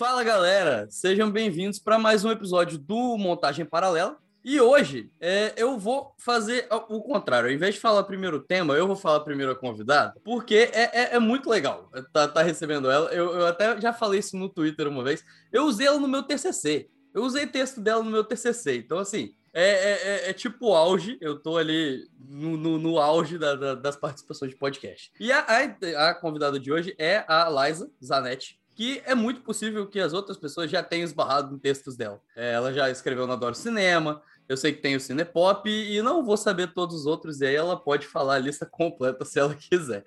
Fala galera, sejam bem-vindos para mais um episódio do Montagem Paralela. E hoje é, eu vou fazer o contrário. Ao invés de falar primeiro o tema, eu vou falar primeiro a convidada, porque é, é, é muito legal tá, tá recebendo ela. Eu, eu, até já falei isso no Twitter uma vez. Eu usei ela no meu TCC. Eu usei texto dela no meu TCC. Então, assim, é, é, é, é, tipo auge, eu tô ali no, no, no auge da, da, das participações de podcast. E a, a, a, convidada de hoje é a Liza Zanetti, que é muito possível que as outras pessoas já tenham esbarrado em textos dela. É, ela já escreveu no Adoro Cinema, eu sei que tem o Cinepop e não vou saber todos os outros, e aí ela pode falar a lista completa se ela quiser.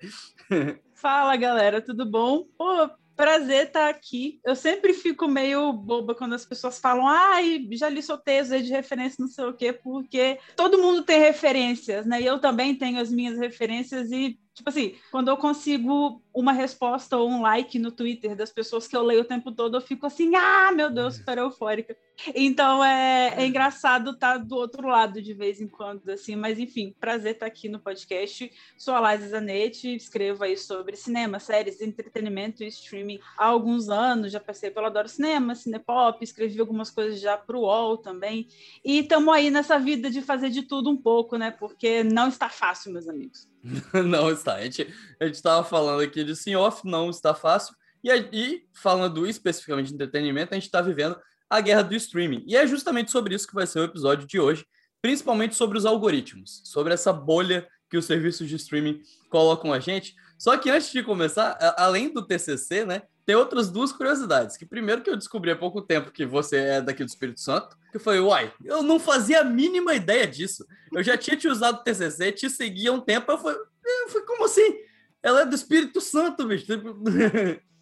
Fala, galera, tudo bom? Pô, prazer estar aqui. Eu sempre fico meio boba quando as pessoas falam, ai, já li seu texto de referência, não sei o quê, porque todo mundo tem referências, né? E eu também tenho as minhas referências e Tipo assim, quando eu consigo uma resposta ou um like no Twitter das pessoas que eu leio o tempo todo, eu fico assim, ah, meu Deus, super eufórica. Então é, é engraçado estar tá do outro lado de vez em quando, assim, mas enfim, prazer estar tá aqui no podcast. Sou a Liza Zanetti, escrevo aí sobre cinema, séries, entretenimento e streaming há alguns anos. Já passei pelo Adoro Cinema, Cinepop, escrevi algumas coisas já para o UOL também. E estamos aí nessa vida de fazer de tudo um pouco, né? Porque não está fácil, meus amigos. não está. A gente estava falando aqui de sim off, não está fácil. E, e falando especificamente de entretenimento, a gente está vivendo a guerra do streaming. E é justamente sobre isso que vai ser o episódio de hoje, principalmente sobre os algoritmos, sobre essa bolha que os serviços de streaming colocam a gente. Só que antes de começar, além do TCC, né, tem outras duas curiosidades. Que primeiro que eu descobri há pouco tempo que você é daqui do Espírito Santo, que foi, uai, eu não fazia a mínima ideia disso. Eu já tinha te usado o TCC, te seguia há um tempo, eu fui, eu como assim? Ela é do Espírito Santo, bicho.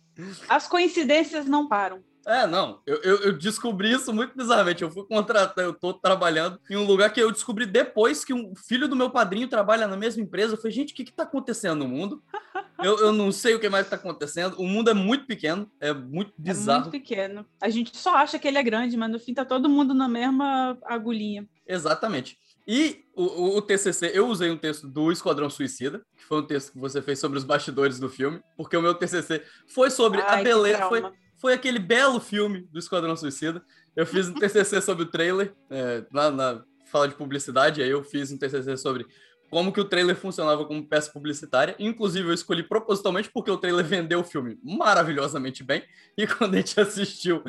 As coincidências não param. É, não, eu, eu, eu, descobri isso muito bizarramente. Eu fui contratar, eu tô trabalhando em um lugar que eu descobri depois que um filho do meu padrinho trabalha na mesma empresa. Eu falei, gente, o que que tá acontecendo no mundo? eu, eu não sei o que mais tá acontecendo. O mundo é muito pequeno, é muito bizarro. É muito pequeno. A gente só acha que ele é grande, mas no fim tá todo mundo na mesma agulhinha. Exatamente. E o, o, TCC, eu usei um texto do Esquadrão Suicida, que foi um texto que você fez sobre os bastidores do filme, porque o meu TCC foi sobre Ai, a beleza, foi, foi aquele belo filme do Esquadrão Suicida. Eu fiz um TCC sobre o trailer, é, lá na fala de publicidade, aí eu fiz um TCC sobre como que o trailer funcionava como peça publicitária. Inclusive, eu escolhi propositalmente porque o trailer vendeu o filme maravilhosamente bem. E quando a gente assistiu,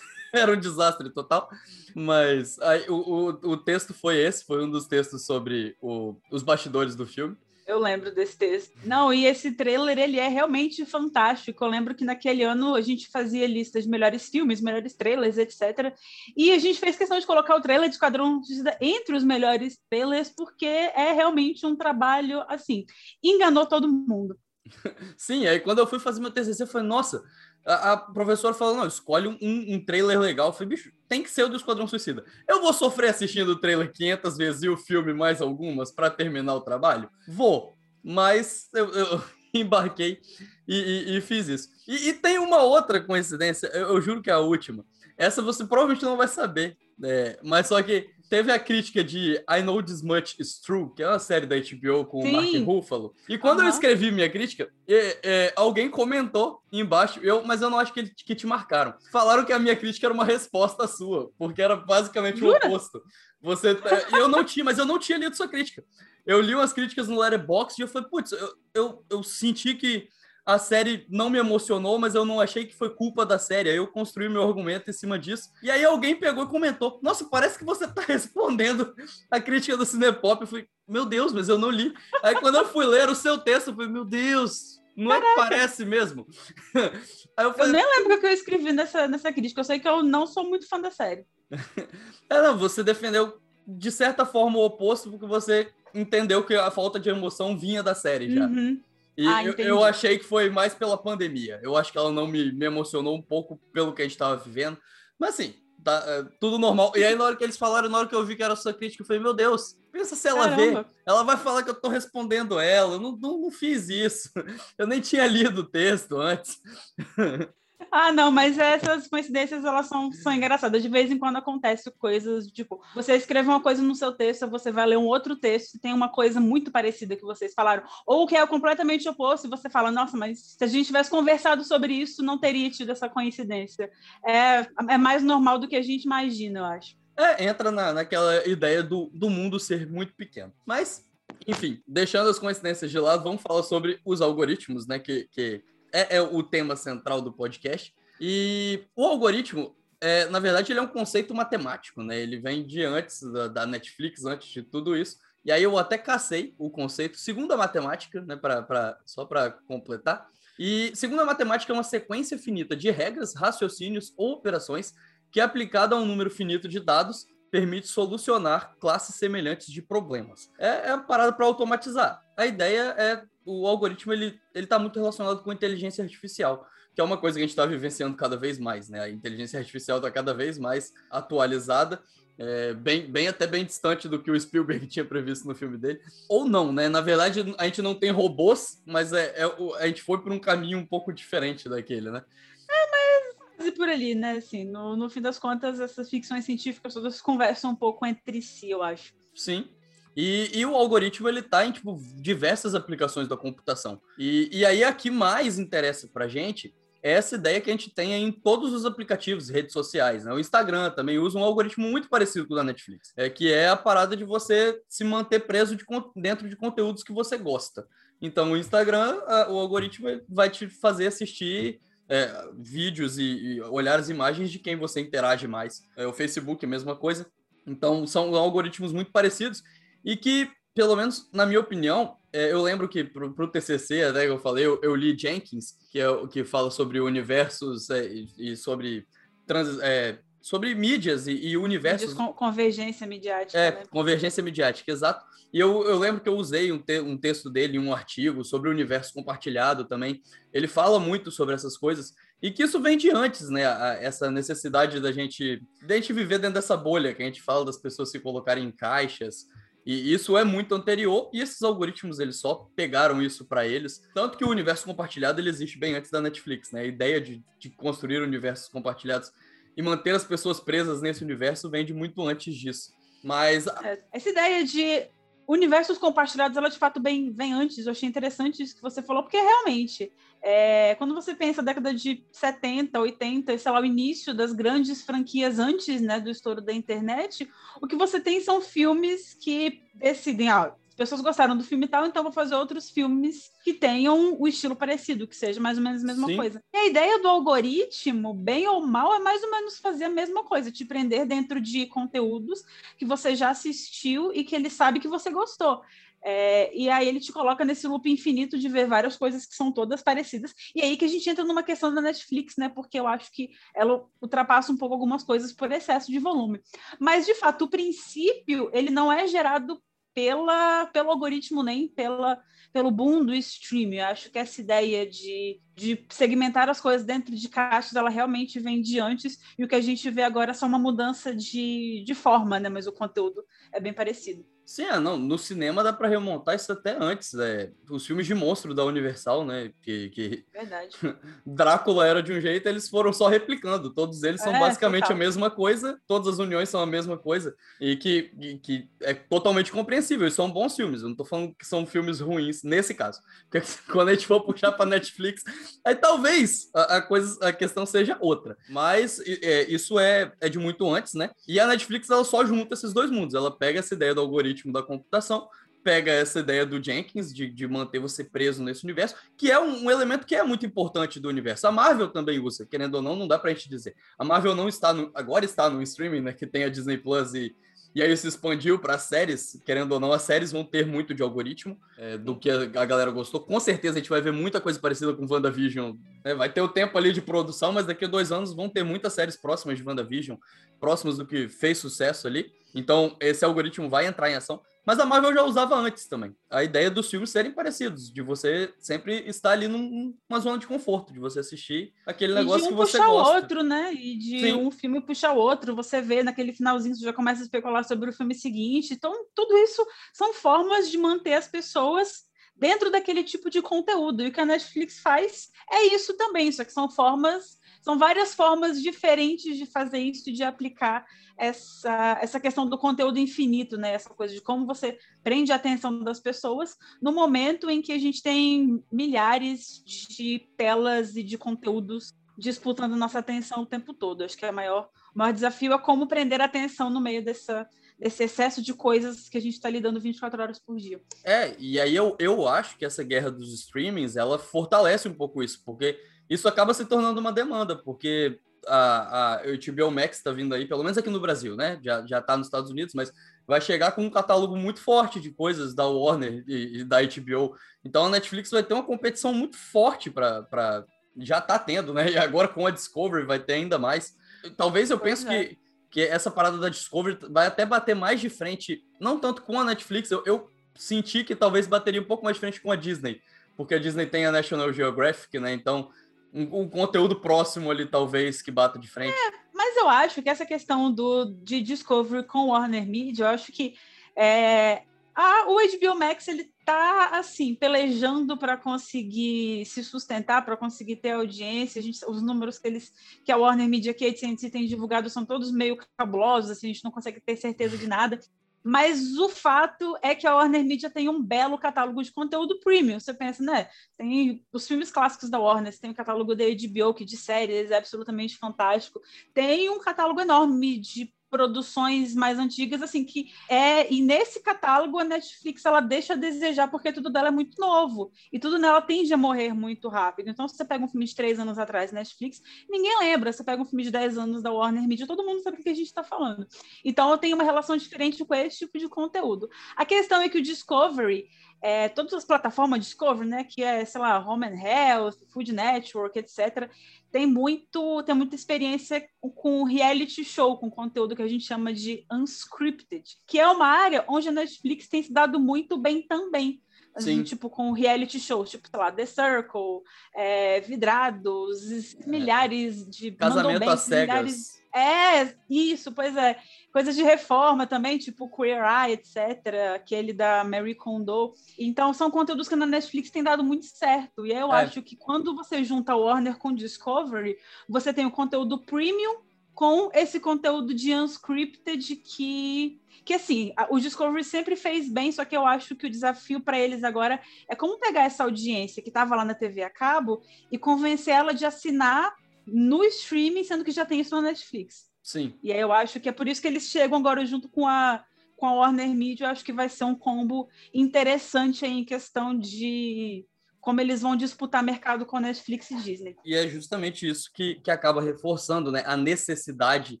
era um desastre total. Mas aí, o, o, o texto foi esse, foi um dos textos sobre o, os bastidores do filme. Eu lembro desse texto. Não, e esse trailer, ele é realmente fantástico. Eu lembro que naquele ano a gente fazia listas de melhores filmes, melhores trailers, etc. E a gente fez questão de colocar o trailer de Esquadrão entre os melhores trailers, porque é realmente um trabalho, assim, enganou todo mundo. Sim, aí quando eu fui fazer meu TCC, eu falei, nossa, a, a professora falou, não, escolhe um, um, trailer legal. Eu falei, bicho, tem que ser o do Esquadrão Suicida. Eu vou sofrer assistindo o trailer 500 vezes e o filme mais algumas para terminar o trabalho? Vou, mas eu, eu embarquei e, e, e, fiz isso. E, e, tem uma outra coincidência, eu, eu, juro que é a última. Essa você provavelmente não vai saber, é, mas só que teve a crítica de I Know This Much Is True, que é uma série da HBO com Sim. o Mark Ruffalo. E quando uhum. eu escrevi minha crítica, é, é, alguém comentou embaixo, eu, mas eu não acho que, que te marcaram. Falaram que a minha crítica era uma resposta sua, porque era basicamente Jura? o oposto. Você, é, eu não tinha, mas eu não tinha lido sua crítica. Eu li umas críticas no Letterboxd e eu falei, putz, eu, eu, eu senti que a série não me emocionou, mas eu não achei que foi culpa da série. Aí eu construí meu argumento em cima disso. E aí alguém pegou e comentou: Nossa, parece que você tá respondendo a crítica do Cinepop. Eu falei, meu Deus, mas eu não li. Aí quando eu fui ler o seu texto, eu falei, meu Deus, não Caraca. é que parece mesmo? eu, falei, eu, nem lembro o que eu escrevi nessa, nessa crítica. Eu sei que eu não sou muito fã da série. é, não, você defendeu de certa forma o oposto, porque você entendeu que a falta de emoção vinha da série já. Uhum. E ah, eu, eu, achei que foi mais pela pandemia. Eu acho que ela não me, me emocionou um pouco pelo que a gente estava vivendo. Mas assim, tá, é, tudo normal. E aí, na hora que eles falaram, na hora que eu vi que era sua crítica, eu falei, meu Deus, pensa se ela Caramba. vê. Ela vai falar que eu tô respondendo ela. Eu não, não, não fiz isso. Eu nem tinha lido o texto antes. Ah, não, mas essas coincidências, elas são, são engraçadas. De vez em quando acontece coisas, tipo, você escreve uma coisa no seu texto, você vai ler um outro texto e tem uma coisa muito parecida que vocês falaram, ou que é completamente oposto, e você fala, nossa, mas se a gente tivesse conversado sobre isso, não teria tido essa coincidência. É, é mais normal do que a gente imagina, eu acho. É, entra na, naquela ideia do, do mundo ser muito pequeno. Mas, enfim, deixando as coincidências de lado, vamos falar sobre os algoritmos, né? Que, que é, é o tema central do podcast. E o algoritmo, é, na verdade, ele é um conceito matemático, né? Ele vem de antes da, da Netflix, antes de tudo isso. E aí eu até cacei o conceito segundo a matemática, né? Pra, pra, só para completar. E segundo a matemática, é uma sequência finita de regras, raciocínios ou operações que, aplicada a um número finito de dados, permite solucionar classes semelhantes de problemas. É, é uma parada para automatizar. A ideia é o algoritmo ele ele está muito relacionado com inteligência artificial, que é uma coisa que a gente está vivenciando cada vez mais, né? A inteligência artificial está cada vez mais atualizada. É, bem, bem até bem distante do que o Spielberg tinha previsto no filme dele. Ou não, né? Na verdade, a gente não tem robôs, mas é, é a gente foi por um caminho um pouco diferente daquele, né? É, mas quase por ali, né? Assim, no, no fim das contas, essas ficções científicas todas conversam um pouco entre si, eu acho. Sim. E, e, o algoritmo ele está em tipo, diversas aplicações da computação. E, e aí a que mais interessa para gente é essa ideia que a gente tem em todos os aplicativos, redes sociais. Né? O Instagram também usa um algoritmo muito parecido com o da Netflix, é, que é a parada de você se manter preso de, dentro de conteúdos que você gosta. Então, o Instagram, a, o algoritmo vai te fazer assistir é, vídeos e, e, olhar as imagens de quem você interage mais. É, o Facebook, a mesma coisa. Então, são algoritmos muito parecidos e que, pelo menos na minha opinião, é, eu lembro que para o TCC, até que eu falei, eu, eu, li Jenkins, que é o que fala sobre universos é, e, e, sobre trans, é, sobre mídias e, e universos. Com, convergência midiática. É, né? convergência midiática, exato. E eu, eu lembro que eu usei um, te, um texto dele, um artigo sobre o universo compartilhado também. Ele fala muito sobre essas coisas e que isso vem de antes, né? A, essa necessidade da gente, da gente viver dentro dessa bolha que a gente fala das pessoas se colocarem em caixas, e isso é muito anterior, e esses algoritmos eles só pegaram isso para eles. Tanto que o universo compartilhado ele existe bem antes da Netflix, né? A ideia de, de construir universos compartilhados e manter as pessoas presas nesse universo vem de muito antes disso. Mas. É, essa ideia de universos compartilhados, ela de fato bem, vem antes. Eu achei interessante isso que você falou, porque realmente, é, quando você pensa a década de 70, 80, sei lá, o início das grandes franquias antes né, do estouro da internet, o que você tem são filmes que decidem, ah, as pessoas gostaram do filme e tal, então vou fazer outros filmes que tenham o estilo parecido, que seja mais ou menos a mesma Sim. coisa. E a ideia do algoritmo, bem ou mal, é mais ou menos fazer a mesma coisa, te prender dentro de conteúdos que você já assistiu e que ele sabe que você gostou. É, e aí ele te coloca nesse loop infinito de ver várias coisas que são todas parecidas. E aí que a gente entra numa questão da Netflix, né? Porque eu acho que ela ultrapassa um pouco algumas coisas por excesso de volume. Mas, de fato, o princípio, ele não é gerado pela, pelo algoritmo nem pela, pelo boom do streaming. Eu acho que essa ideia de, de segmentar as coisas dentro de caixas, ela realmente vem de antes, e o que a gente vê agora é só uma mudança de, de forma, né? Mas o conteúdo é bem parecido. Sim, é, não, no cinema dá para remontar isso até antes, é, os filmes de monstro da Universal, né, que, que... Verdade. Drácula era de um jeito, eles foram só replicando, todos eles são é, basicamente total. a mesma coisa, todas as uniões são a mesma coisa, e que, que, que é totalmente compreensível, e são bons filmes, eu não tô falando que são filmes ruins, nesse caso, porque quando a gente for puxar para Netflix, aí talvez a, a, coisa, a questão seja outra, mas é, isso é, é de muito antes, né, e a Netflix, ela só junta esses dois mundos, ela pega essa ideia do algoritmo algoritmo da computação, pega essa ideia do Jenkins de, de manter você preso nesse universo, que é um, um, elemento que é muito importante do universo. A Marvel também usa, querendo ou não, não dá pra gente dizer. A Marvel não está no, agora está no streaming, né, que tem a Disney Plus e, e aí se expandiu para séries, querendo ou não, as séries vão ter muito de algoritmo é, do que a, a, galera gostou. Com certeza a gente vai ver muita coisa parecida com WandaVision. Né? Vai ter o tempo ali de produção, mas daqui a dois anos vão ter muitas séries próximas de WandaVision, próximas do que fez sucesso ali. Então, esse algoritmo vai entrar em ação. Mas a Marvel já usava antes também. A ideia dos filmes serem parecidos, de você sempre estar ali num, numa zona de conforto, de você assistir aquele negócio um que você gosta. puxar o outro, né? E de Sim. um filme puxar o outro, você vê naquele finalzinho, você já começa a especular sobre o filme seguinte. Então, tudo isso são formas de manter as pessoas dentro daquele tipo de conteúdo. E o que a Netflix faz é isso também, só que são formas são várias formas diferentes de fazer isso, de aplicar essa, essa questão do conteúdo infinito, né? Essa coisa de como você prende a atenção das pessoas no momento em que a gente tem milhares de telas e de conteúdos disputando nossa atenção o tempo todo. Acho que é maior, o maior desafio é como prender a atenção no meio dessa, desse excesso de coisas que a gente está lidando 24 horas por dia. É, e aí eu, eu acho que essa guerra dos streamings, ela fortalece um pouco isso, porque isso acaba se tornando uma demanda, porque a, a HBO Max está vindo aí, pelo menos aqui no Brasil, né? Já, já tá nos Estados Unidos, mas vai chegar com um catálogo muito forte de coisas da Warner e, e da HBO. Então a Netflix vai ter uma competição muito forte para. Já tá tendo, né? E agora com a Discovery vai ter ainda mais. Talvez eu pois penso é. que que essa parada da Discovery vai até bater mais de frente, não tanto com a Netflix, eu, eu senti que talvez bateria um pouco mais de frente com a Disney, porque a Disney tem a National Geographic, né? Então, um, um conteúdo próximo ali, talvez, que bata de frente. É, mas eu acho que essa questão do, de Discovery com Warner Media, eu acho que é, a, o HBO Max ele tá assim pelejando para conseguir se sustentar, para conseguir ter audiência. Gente, os números que eles que a Warner Media que a tem divulgado são todos meio cabulosos, assim, a gente não consegue ter certeza de nada. Mas o fato é que a Warner Media tem um belo catálogo de conteúdo premium. Você pensa, né? Tem os filmes clássicos da Warner, tem o catálogo da HBO, que de séries é absolutamente fantástico. Tem um catálogo enorme de produções mais antigas, assim, que é. E nesse catálogo a Netflix ela deixa a desejar, porque tudo dela é muito novo. E tudo nela tende a morrer muito rápido. Então, se você pega um filme de três anos atrás Netflix, ninguém lembra. Você pega um filme de dez anos da Warner Media, todo mundo sabe o que a gente está falando. Então, eu tenho uma relação diferente com esse tipo de conteúdo. A questão é que o Discovery é, todas as plataformas Discovery, né, que é, sei lá, Home and Health, Food Network, etc., tem muito, tem muita experiência com reality show, com conteúdo que a gente chama de unscripted, que é uma área onde a Netflix tem se dado muito bem também. Assim, tipo, com reality shows, tipo, sei lá, The Circle, é, Vidrados, é. milhares de... Casamento às cegas. Milhares... É, isso, pois é. Coisas de reforma também, tipo Queer Eye, etc. Aquele da Mary Kondo. Então, são conteúdos que na Netflix tem dado muito certo. E eu é. acho que quando você junta Warner com Discovery, você tem o conteúdo premium com esse conteúdo de unscripted que que assim, o Discovery sempre fez bem, só que eu acho que o desafio para eles agora é como pegar essa audiência que estava lá na TV a cabo e convencer ela de assinar no streaming, sendo que já tem isso na Netflix. Sim. E aí eu acho que é por isso que eles chegam agora junto com a, com a Warner Media. Eu acho que vai ser um combo interessante em questão de como eles vão disputar mercado com a Netflix e Disney. E é justamente isso que, que acaba reforçando né, a necessidade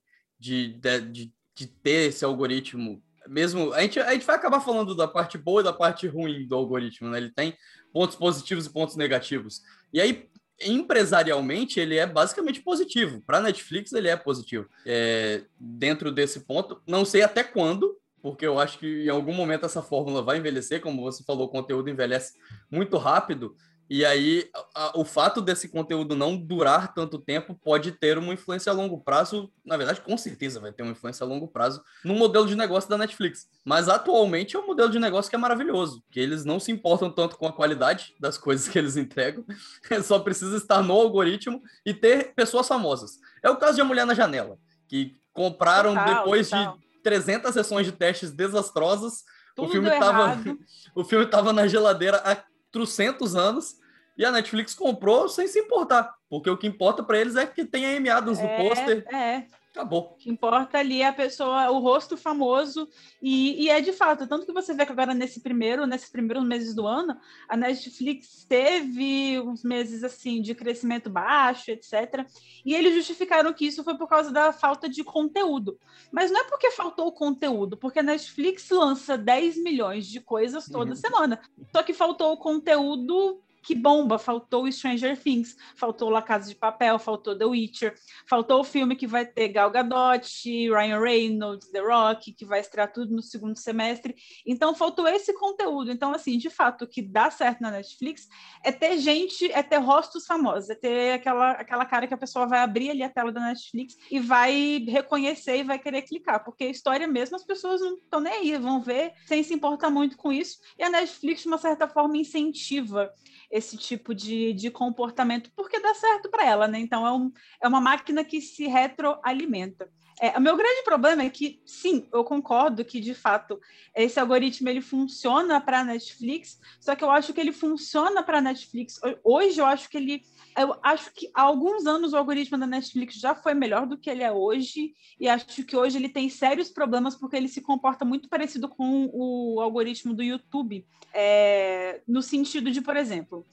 de, de, de, de ter esse algoritmo. Mesmo a gente, a gente vai acabar falando da parte boa e da parte ruim do algoritmo, né? Ele tem pontos positivos e pontos negativos. E aí, empresarialmente ele é basicamente positivo. Para Netflix ele é positivo. É, dentro desse ponto, não sei até quando, porque eu acho que em algum momento essa fórmula vai envelhecer, como você falou, o conteúdo envelhece muito rápido. E aí, a, o fato desse conteúdo não durar tanto tempo pode ter uma influência a longo prazo. Na verdade, com certeza vai ter uma influência a longo prazo no modelo de negócio da Netflix. Mas atualmente é um modelo de negócio que é maravilhoso, que eles não se importam tanto com a qualidade das coisas que eles entregam, só precisa estar no algoritmo e ter pessoas famosas. É o caso de A Mulher na Janela, que compraram total, depois total. de 300 sessões de testes desastrosas. Tudo o filme estava o filme tava na geladeira há trocentos anos e a Netflix comprou sem se importar, porque o que importa para eles é que tenha Amy Adams no é, pôster. É. Acabou. O que importa ali é a pessoa, o rosto famoso, e, e, é de fato, tanto que você vê que agora nesse primeiro, nesses primeiros meses do ano, a Netflix teve uns meses assim de crescimento baixo, etc. E eles justificaram que isso foi por causa da falta de conteúdo. Mas não é porque faltou conteúdo, porque a Netflix lança 10 milhões de coisas toda uhum. semana. Só que faltou o conteúdo que bomba, faltou Stranger Things, faltou La Casa de Papel, faltou The Witcher, faltou o filme que vai ter Gal Gadot, Ryan Reynolds, The Rock, que vai estrear tudo no segundo semestre. Então faltou esse conteúdo. Então assim, de fato, o que dá certo na Netflix é ter gente, é ter rostos famosos, é ter aquela aquela cara que a pessoa vai abrir ali a tela da Netflix e vai reconhecer e vai querer clicar, porque história mesmo as pessoas não estão nem aí, vão ver sem se importar muito com isso. E a Netflix de uma certa forma incentiva esse tipo de, de comportamento, porque dá certo para ela, né? Então é, um, é uma máquina que se retroalimenta. É, o meu grande problema é que, sim, eu concordo que, de fato, esse algoritmo ele funciona para a Netflix, só que eu acho que ele funciona para a Netflix. Hoje eu acho que ele. Eu acho que há alguns anos o algoritmo da Netflix já foi melhor do que ele é hoje, e acho que hoje ele tem sérios problemas porque ele se comporta muito parecido com o algoritmo do YouTube, é, no sentido de, por exemplo,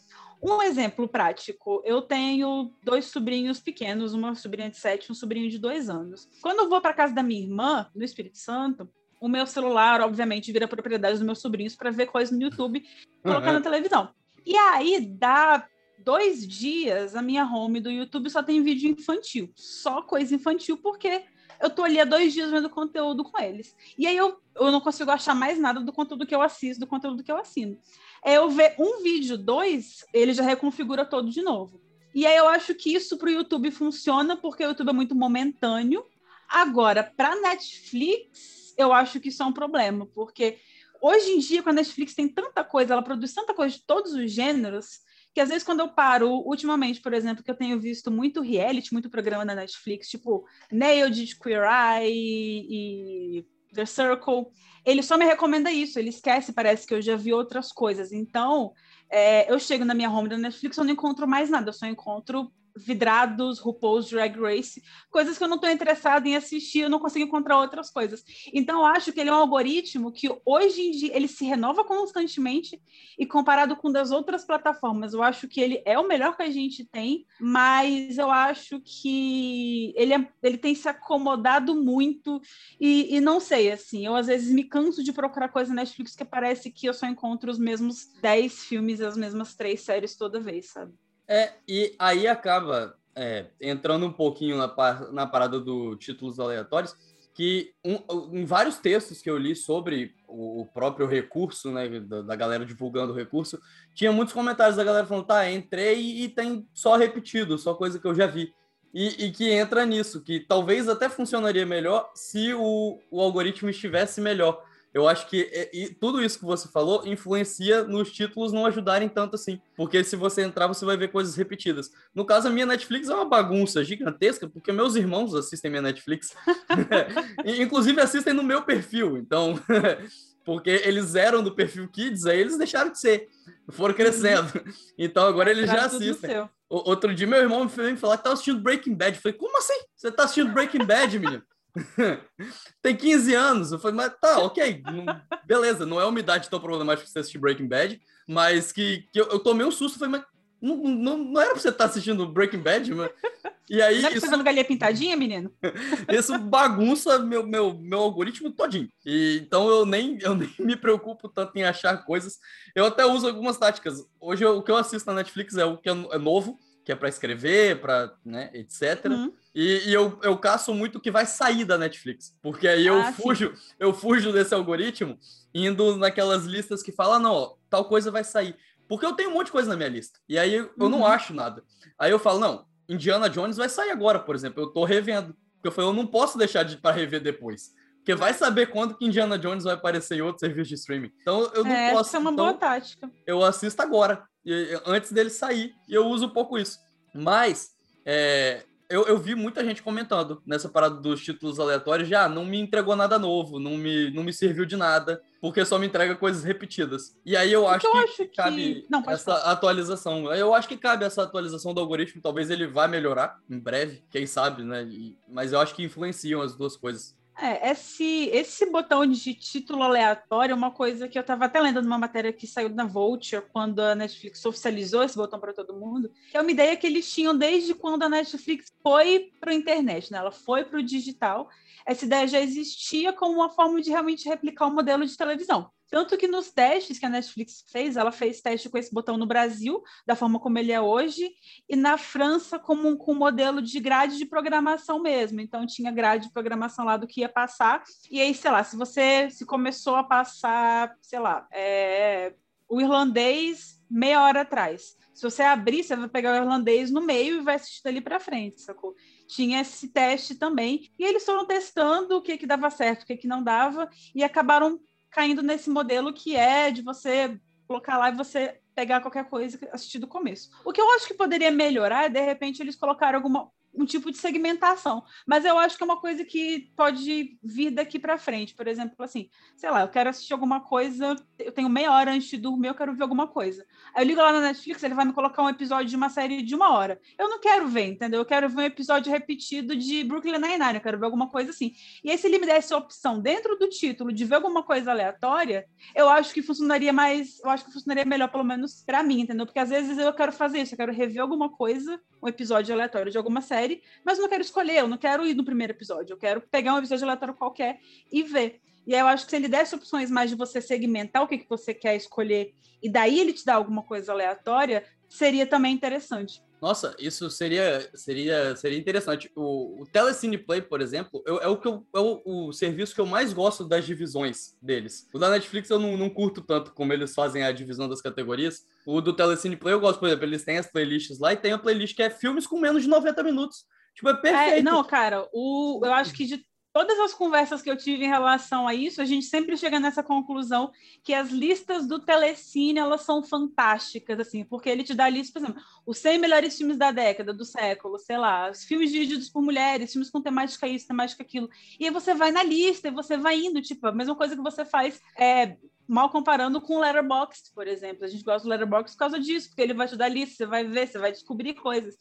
um exemplo prático, eu tenho dois sobrinhos pequenos, uma sobrinha de sete e um sobrinho de dois anos. Quando eu vou para casa da minha irmã, no Espírito Santo, o meu celular, obviamente, vira propriedade dos meus sobrinhos para ver coisas no YouTube, colocar uhum. na televisão. E aí, dá dois dias, a minha home do YouTube só tem vídeo infantil. Só coisa infantil, porque eu tô ali há dois dias vendo conteúdo com eles. E aí eu, eu não consigo achar mais nada do conteúdo que eu assisto, do conteúdo que eu assino. É eu ver um vídeo, dois, ele já reconfigura todo de novo. E aí eu acho que isso para o YouTube funciona, porque o YouTube é muito momentâneo. Agora, para Netflix, eu acho que isso é um problema, porque hoje em dia, quando a Netflix tem tanta coisa, ela produz tanta coisa de todos os gêneros, que às vezes quando eu paro, ultimamente, por exemplo, que eu tenho visto muito reality, muito programa na Netflix, tipo Nailed, Queer Eye e The Circle, ele só me recomenda isso, ele esquece, parece que eu já vi outras coisas. Então, é, eu chego na minha home da Netflix, eu não encontro mais nada, eu só encontro vidrados, RuPaul's Drag Race, coisas que eu não estou interessada em assistir, eu não consigo encontrar outras coisas. Então, eu acho que ele é um algoritmo que hoje em dia ele se renova constantemente e comparado com das outras plataformas, eu acho que ele é o melhor que a gente tem, mas eu acho que ele, é, ele tem se acomodado muito e, e não sei, assim, eu às vezes me canso de procurar coisa na Netflix que parece que eu só encontro os mesmos 10 filmes as mesmas três séries toda vez, sabe? É, e aí acaba é, entrando um pouquinho na, na parada do títulos aleatórios, que um, em vários textos que eu li sobre o, próprio recurso, né, da, da, galera divulgando o recurso, tinha muitos comentários da galera falando, tá, entrei e tem só repetido, só coisa que eu já vi. E, e que entra nisso, que talvez até funcionaria melhor se o, o algoritmo estivesse melhor eu acho que e, tudo isso que você falou influencia nos títulos não ajudarem tanto assim. Porque se você entrar, você vai ver coisas repetidas. No caso, a minha Netflix é uma bagunça gigantesca, porque meus irmãos assistem minha Netflix. Inclusive, assistem no meu perfil. Então, porque eles eram do perfil Kids, aí eles deixaram de ser. Foram crescendo. Então, agora eles já assistem. Outro dia, meu irmão me falar que tá assistindo Breaking Bad. Eu falei, como assim? Você tá assistindo Breaking Bad, menino? tem 15 anos. Eu falei, mas tá, ok, não, beleza, não é uma idade tão problemática pra você assistir Breaking Bad, mas que, que eu, eu tomei um susto, falei, mas não, não, não era pra você estar tá assistindo Breaking Bad, mas... E aí, não é isso... fazendo galinha pintadinha, menino? isso bagunça meu, meu, meu algoritmo todinho. E, então eu nem, eu nem me preocupo tanto em achar coisas. Eu até uso algumas táticas. Hoje eu, o que eu assisto na Netflix é o que é, é novo, que é para escrever, para, né, etc. Uhum. E, e, eu, eu caço muito o que vai sair da Netflix, porque aí eu ah, fujo, sim. eu fujo desse algoritmo indo naquelas listas que falam, ah, não, ó, tal coisa vai sair. Porque eu tenho um monte de coisa na minha lista. E aí eu uhum. não acho nada. Aí eu falo, não, Indiana Jones vai sair agora, por exemplo. Eu tô revendo. Porque eu falei, eu não posso deixar de para rever depois. Porque vai saber quando que Indiana Jones vai aparecer em outro serviço de streaming. Então eu não é, posso. Essa é uma então, boa tática. Eu assisto agora, antes dele sair, e eu uso um pouco isso. Mas é, eu, eu, vi muita gente comentando nessa parada dos títulos aleatórios, já ah, não me entregou nada novo, não me, não me serviu de nada, porque só me entrega coisas repetidas. E aí eu acho, eu que, acho que cabe não, essa falar. atualização. Eu acho que cabe essa atualização do algoritmo, talvez ele vá melhorar em breve, quem sabe, né? E, mas eu acho que influenciam as duas coisas. É, esse, esse botão de título aleatório é uma coisa que eu estava até lendo numa matéria que saiu na Vulture, quando a Netflix oficializou esse botão para todo mundo, que é uma ideia que eles tinham desde quando a Netflix foi para a internet, né? ela foi para o digital. Essa ideia já existia como uma forma de realmente replicar o modelo de televisão. Tanto que nos testes que a Netflix fez, ela fez teste com esse botão no Brasil, da forma como ele é hoje, e na França como com um modelo de grade de programação mesmo. Então tinha grade de programação lá do que ia passar. E aí, sei lá, se você se começou a passar, sei lá, é, o irlandês meia hora atrás. Se você abrir, você vai pegar o irlandês no meio e vai assistir dali para frente, sacou? Tinha esse teste também. E eles foram testando o que, que dava certo, o que, que não dava, e acabaram caindo nesse modelo que é de você colocar lá e você pegar qualquer coisa assistir do começo. O que eu acho que poderia melhorar é, de repente, eles colocarem alguma um tipo de segmentação. Mas eu acho que é uma coisa que pode vir daqui para frente. Por exemplo, assim, sei lá, eu quero assistir alguma coisa, eu tenho meia hora antes de dormir, eu quero ver alguma coisa. Aí eu ligo lá na Netflix, ele vai me colocar um episódio de uma série de uma hora. Eu não quero ver, entendeu? Eu quero ver um episódio repetido de Brooklyn Nine-Nine, eu quero ver alguma coisa assim. E aí, se ele me desse a opção dentro do título de ver alguma coisa aleatória, eu acho que funcionaria mais, eu acho que funcionaria melhor, pelo menos para mim, entendeu? Porque às vezes eu quero fazer isso, eu quero rever alguma coisa, um episódio aleatório de alguma série série, mas eu não quero escolher, eu não quero ir no primeiro episódio, eu quero pegar um episódio aleatório qualquer e ver. E aí eu acho que se ele desse opções mais de você segmentar o que, que você quer escolher, e daí ele te dá alguma coisa aleatória, seria também interessante. Nossa, isso seria, seria, seria interessante. O, o Telecine Play, por exemplo, eu, é, o que eu, é o, o, serviço que eu mais gosto das divisões deles. O da Netflix eu não, não curto tanto como eles fazem a divisão das categorias. O do Telecine Play eu gosto, por exemplo, eles têm as playlists lá e tem a playlist que é filmes com menos de 90 minutos. Tipo, é perfeito. É, não, cara, o, eu acho que de todas as conversas que eu tive em relação a isso, a gente sempre chega nessa conclusão que as listas do Telecine, elas são fantásticas, assim, porque ele te dá a lista, por exemplo, os 100 melhores filmes da década, do século, sei lá, os filmes dirigidos por mulheres, filmes com temática isso, temática aquilo, e aí você vai na lista e você vai indo, tipo, a mesma coisa que você faz é, mal comparando com o Letterboxd, por exemplo. A gente gosta do Letterboxd por causa disso, porque ele vai te dar lista, você vai ver, você vai descobrir coisas.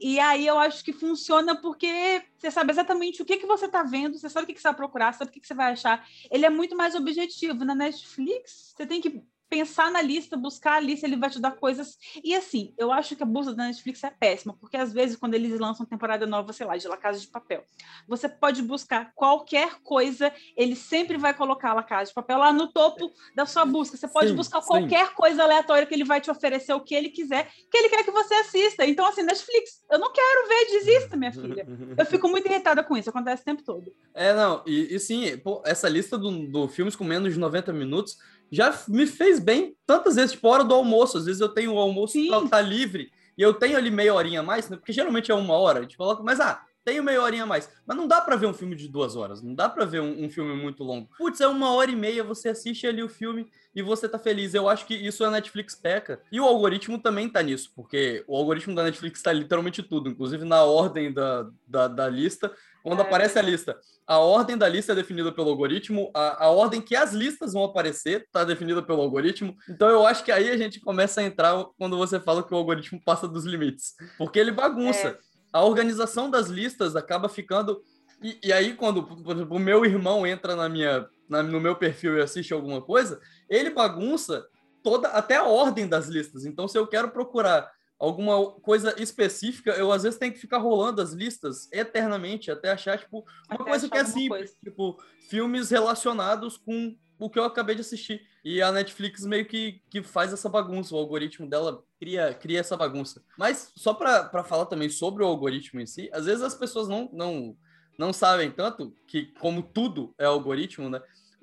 E aí eu acho que funciona porque você sabe exatamente o que, que você está vendo, você sabe o que, que você vai procurar, sabe o que, que você vai achar. Ele é muito mais objetivo. Na Netflix, você tem que pensar na lista, buscar a lista, ele vai te dar coisas. E assim, eu acho que a bolsa da Netflix é péssima, porque às vezes, quando eles lançam temporada nova, sei lá, de La Casa de Papel, você pode buscar qualquer coisa, ele sempre vai colocar La Casa de Papel lá no topo da sua busca. Você pode sim, buscar qualquer sim. coisa aleatória que ele vai te oferecer o que ele quiser, que ele quer que você assista. Então, assim, Netflix, eu não quero ver, desista, minha filha. Eu fico muito irritada com isso, acontece o tempo todo. É, não, e, e sim, pô, essa lista do, do filmes com menos de 90 minutos já me fez bem tantas vezes, tipo, hora do almoço. Às vezes eu tenho o almoço tá, tá livre e eu tenho ali meia horinha a mais, né? porque geralmente é uma hora, a gente coloca, mas ah, tenho meia horinha a mais. Mas não dá para ver um filme de duas horas, não dá para ver um, um, filme muito longo. Putz, é uma hora e meia, você assiste ali o filme e você tá feliz. Eu acho que isso a Netflix peca. E o algoritmo também tá nisso, porque o algoritmo da Netflix tá literalmente tudo, inclusive na ordem da, da, da lista. Quando é, aparece a lista, a ordem da lista é definida pelo algoritmo, a, a ordem que as listas vão aparecer está definida pelo algoritmo. Então eu acho que aí a gente começa a entrar quando você fala que o algoritmo passa dos limites, porque ele bagunça. É. A organização das listas acaba ficando. E, e aí, quando exemplo, o meu irmão entra na minha, na, no meu perfil e assiste alguma coisa, ele bagunça toda até a ordem das listas. Então, se eu quero procurar alguma coisa específica, eu às vezes tenho que ficar rolando as listas eternamente até achar, tipo, uma até coisa que é simples, coisa. tipo, filmes relacionados com o que eu acabei de assistir. E a Netflix meio que, que faz essa bagunça, o algoritmo dela cria, cria essa bagunça. Mas só para falar também sobre o algoritmo em si, às vezes as pessoas não, não, não sabem tanto que, como tudo é algoritmo, né?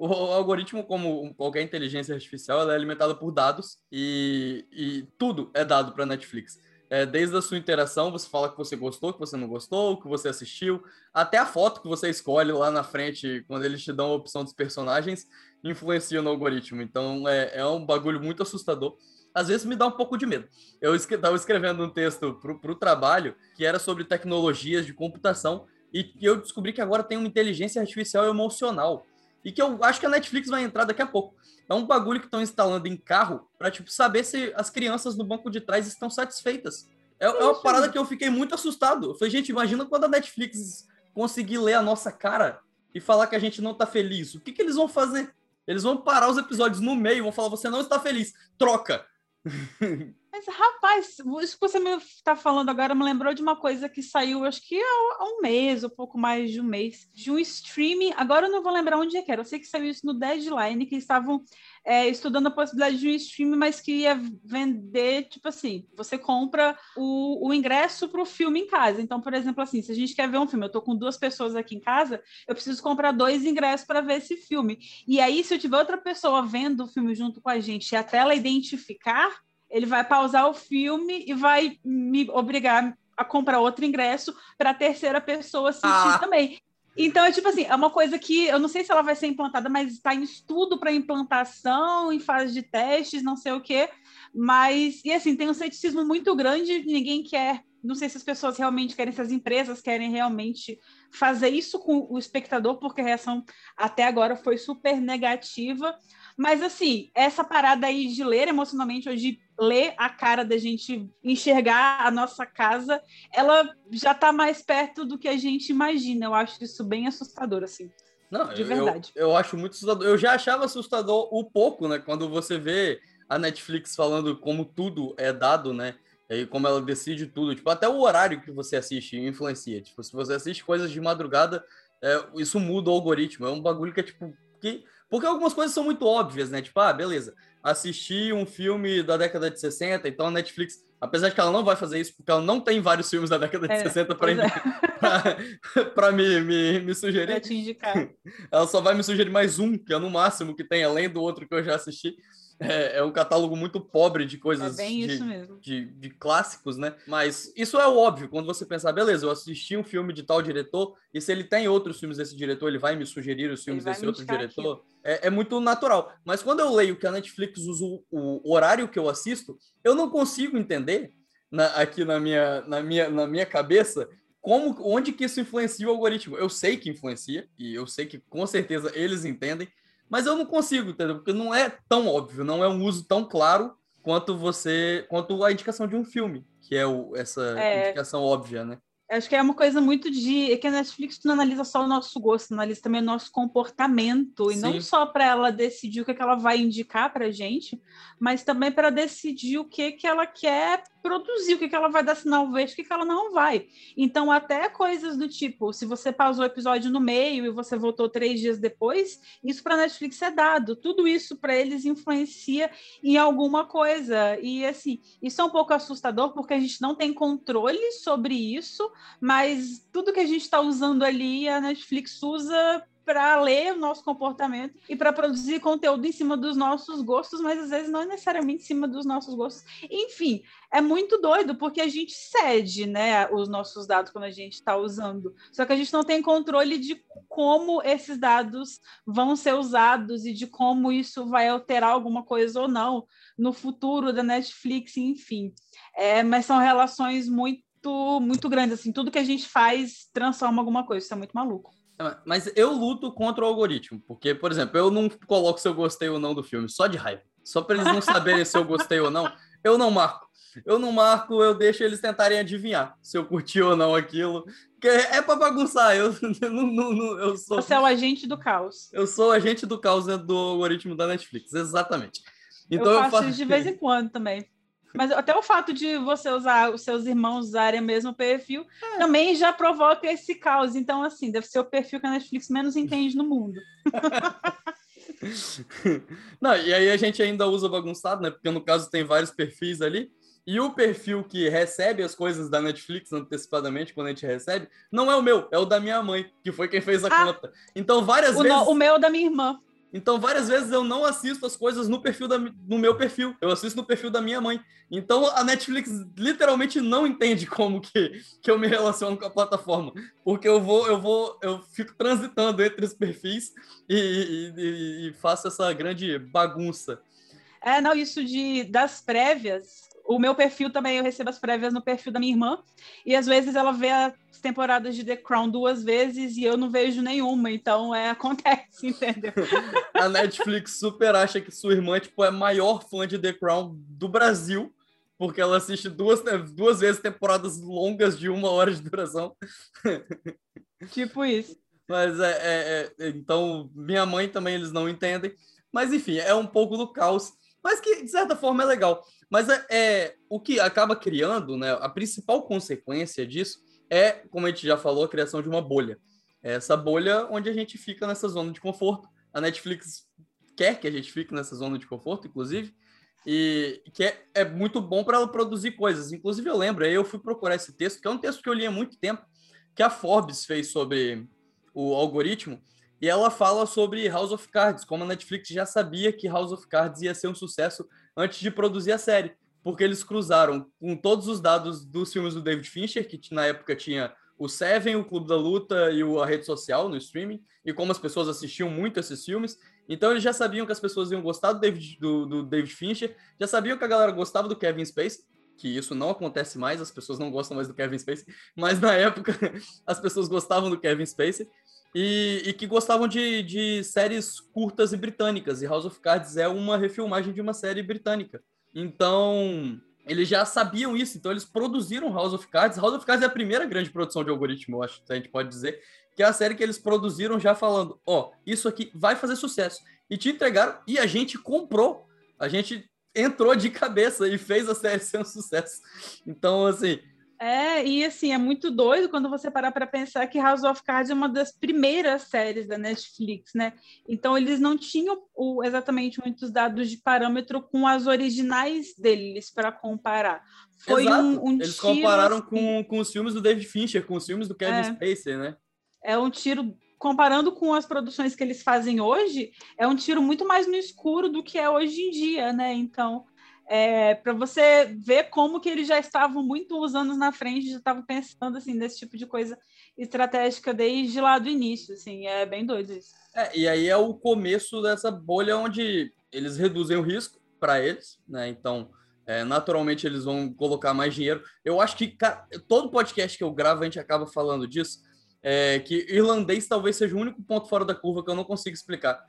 O algoritmo, como qualquer inteligência artificial, é alimentada por dados e, e tudo é dado para Netflix. É, desde a sua interação, você fala que você gostou, que você não gostou, que você assistiu, até a foto que você escolhe lá na frente, quando eles te dão a opção dos personagens, influencia no algoritmo. Então é, é um bagulho muito assustador. Às vezes me dá um pouco de medo. Eu estava escrevendo um texto para o trabalho que era sobre tecnologias de computação e eu descobri que agora tem uma inteligência artificial emocional e que eu acho que a Netflix vai entrar daqui a pouco. É um bagulho que estão instalando em carro para tipo saber se as crianças no banco de trás estão satisfeitas. É, é uma parada que eu fiquei muito assustado. Eu falei, gente, imagina quando a Netflix conseguir ler a nossa cara e falar que a gente não tá feliz. O que, que eles vão fazer? Eles vão parar os episódios no meio, vão falar, você não está feliz, troca. Mas, rapaz, isso que você me está falando agora me lembrou de uma coisa que saiu, acho que há um mês, ou pouco mais de um mês, de um streaming. Agora eu não vou lembrar onde é que era. Eu sei que saiu isso no Deadline, que estavam é, estudando a possibilidade de um streaming, mas que ia vender, tipo assim, você compra o, o ingresso para o filme em casa. Então, por exemplo, assim, se a gente quer ver um filme, eu estou com duas pessoas aqui em casa, eu preciso comprar dois ingressos para ver esse filme. E aí, se eu tiver outra pessoa vendo o filme junto com a gente e a tela identificar, ele vai pausar o filme e vai me obrigar a comprar outro ingresso para a terceira pessoa assistir ah. também. Então, é tipo assim, é uma coisa que eu não sei se ela vai ser implantada, mas está em estudo para implantação, em fase de testes, não sei o quê. Mas, e assim, tem um ceticismo muito grande, ninguém quer. Não sei se as pessoas realmente querem, se as empresas querem realmente fazer isso com o espectador, porque a reação até agora foi super negativa. Mas, assim, essa parada aí de ler emocionalmente, ou de ler a cara da gente enxergar a nossa casa, ela já está mais perto do que a gente imagina. Eu acho isso bem assustador, assim. Não, de verdade. Eu, eu acho muito assustador. Eu já achava assustador o pouco, né? Quando você vê a Netflix falando como tudo é dado, né? E como ela decide tudo. Tipo, até o horário que você assiste influencia. Tipo, se você assiste coisas de madrugada, é, isso muda o algoritmo. É um bagulho que é tipo. Que porque algumas coisas são muito óbvias, né? Tipo, ah, beleza, assisti um filme da década de 60, então a Netflix, apesar de que ela não vai fazer isso, porque ela não tem vários filmes da década de é, 60 para é. me, me, me sugerir. Pra te indicar. Ela só vai me sugerir mais um, que é no máximo que tem, além do outro que eu já assisti. É, é, um catálogo muito pobre de coisas é de, de, de, clássicos, né? Mas isso é óbvio, quando você pensar, beleza, eu assisti um filme de tal diretor, e se ele tem outros filmes desse diretor, ele vai me sugerir os filmes desse outro diretor. É, é, muito natural. Mas quando eu leio que a Netflix usa o, o horário que eu assisto, eu não consigo entender na, aqui na minha, na, minha, na minha cabeça como onde que isso influencia o algoritmo. Eu sei que influencia, e eu sei que com certeza eles entendem, mas eu não consigo, entendeu? Porque não é tão óbvio, não é um uso tão claro quanto você, quanto a indicação de um filme, que é o, essa é... indicação óbvia, né? Acho que é uma coisa muito de. É que a Netflix não analisa só o nosso gosto, analisa também o nosso comportamento. E Sim. não só para ela decidir o que, é que ela vai indicar para gente, mas também para decidir o que, que ela quer produzir, o que, que ela vai dar sinal verde, o que, que ela não vai. Então, até coisas do tipo, se você pausou o episódio no meio e você voltou três dias depois, isso para a Netflix é dado. Tudo isso para eles influencia em alguma coisa. E assim, isso é um pouco assustador porque a gente não tem controle sobre isso mas tudo que a gente está usando ali, a Netflix usa para ler o nosso comportamento e para produzir conteúdo em cima dos nossos gostos, mas às vezes não é necessariamente em cima dos nossos gostos. Enfim, é muito doido porque a gente cede, né, os nossos dados quando a gente está usando. Só que a gente não tem controle de como esses dados vão ser usados e de como isso vai alterar alguma coisa ou não no futuro da Netflix, enfim. É, mas são relações muito muito, grande, assim, tudo que a gente faz transforma alguma coisa, isso é muito maluco. É, mas eu luto contra o algoritmo, porque, por exemplo, eu não coloco se eu gostei ou não do filme, só de raiva. Só para eles não saberem se eu gostei ou não, eu não marco. Eu não marco, eu deixo eles tentarem adivinhar se eu curti ou não aquilo. Porque é para bagunçar, eu, não, não, não, eu sou... Você é o agente do caos. Eu sou o agente do caos do algoritmo da Netflix, exatamente. Então, eu faço, eu faço... isso de vez em quando também. Mas até o fato de você usar, os seus irmãos usarem o mesmo perfil, é. também já provoca esse caos. Então, assim, deve ser o perfil que a Netflix menos entende no mundo. Não, e aí a gente ainda usa bagunçado, né? Porque no caso tem vários perfis ali. E o perfil que recebe as coisas da Netflix antecipadamente, quando a gente recebe, não é o meu, é o da minha mãe, que foi quem fez a ah, conta. Então, várias o vezes. No, o meu é da minha irmã. Então, várias vezes eu não assisto as coisas no perfil da, no meu perfil, eu assisto no perfil da minha mãe. Então, a Netflix literalmente não entende como que, que eu me relaciono com a plataforma, porque eu vou, eu vou, eu fico transitando entre os perfis e, e, e faço essa grande bagunça. É, não, isso de das prévias, o meu perfil também, eu recebo as prévias no perfil da minha irmã, e às vezes ela vê as temporadas de The Crown duas vezes e eu não vejo nenhuma, então é, acontece, entendeu? a Netflix super acha que sua irmã tipo, é a maior fã de The Crown do Brasil, porque ela assiste duas, duas vezes temporadas longas de uma hora de duração. tipo isso. Mas é, é, é, então minha mãe também eles não entendem. Mas enfim, é um pouco do caos, mas que de certa forma é legal. Mas é, é, o que acaba criando, né? A principal consequência disso é, como a gente já falou, a criação de uma bolha. É essa bolha onde a gente fica nessa zona de conforto. A Netflix quer que a gente fique nessa zona de conforto, inclusive, e que é, é muito bom para ela produzir coisas. Inclusive, eu lembro, eu fui procurar esse texto, que é um texto que eu li há muito tempo, que a Forbes fez sobre o algoritmo, e ela fala sobre House of Cards, como a Netflix já sabia que House of Cards ia ser um sucesso antes de produzir a série, porque eles cruzaram com todos os dados dos filmes do David Fincher, que na época tinha o Seven, o Clube da Luta e a rede social no streaming, e como as pessoas assistiam muito esses filmes. Então eles já sabiam que as pessoas iam gostar do David, do, do David Fincher, já sabiam que a galera gostava do Kevin Spacey, que isso não acontece mais, as pessoas não gostam mais do Kevin Spacey, mas na época as pessoas gostavam do Kevin Spacey. E, e, que gostavam de, de séries curtas e britânicas. E House of Cards é uma refilmagem de uma série britânica. Então, eles já sabiam isso, então eles produziram House of Cards. House of Cards é a primeira grande produção de algoritmo, eu acho, a gente pode dizer, que é a série que eles produziram já falando, ó, oh, isso aqui vai fazer sucesso. E te entregaram e a gente comprou. A gente entrou de cabeça e fez a série ser um sucesso. Então, assim, é, e assim, é muito doido quando você parar para pensar que House of Cards é uma das primeiras séries da Netflix, né? Então, eles não tinham o, exatamente muitos dados de parâmetro com as originais deles para comparar. Foi um, um, Eles tiro, compararam assim, com, com os filmes do David Fincher, com os filmes do Kevin é, Spacey, né? É um tiro comparando com as produções que eles fazem hoje, é um tiro muito mais no escuro do que é hoje em dia, né? Então, é, para você ver como que eles já estavam muitos anos na frente, já estavam pensando assim nesse tipo de coisa estratégica desde lá do início, assim, é bem doido isso. É, e aí é o começo dessa bolha onde eles reduzem o risco para eles, né? Então, é, naturalmente eles vão colocar mais dinheiro. Eu acho que todo podcast que eu gravo a gente acaba falando disso, é, que irlandês talvez seja o único ponto fora da curva que eu não consigo explicar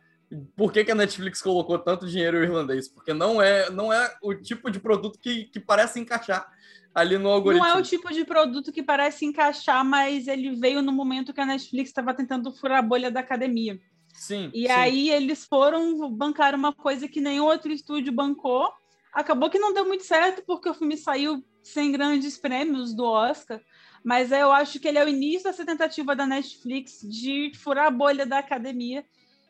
por que, que, a Netflix colocou tanto dinheiro em irlandês? Porque não é, não é o tipo de produto que, que parece encaixar ali no algoritmo. Não é o tipo de produto que parece encaixar, mas ele veio no momento que a Netflix estava tentando furar a bolha da academia. Sim. E sim. aí eles foram bancar uma coisa que nenhum outro estúdio bancou. Acabou que não deu muito certo, porque o filme saiu sem grandes prêmios do Oscar. Mas eu acho que ele é o início dessa tentativa da Netflix de furar a bolha da academia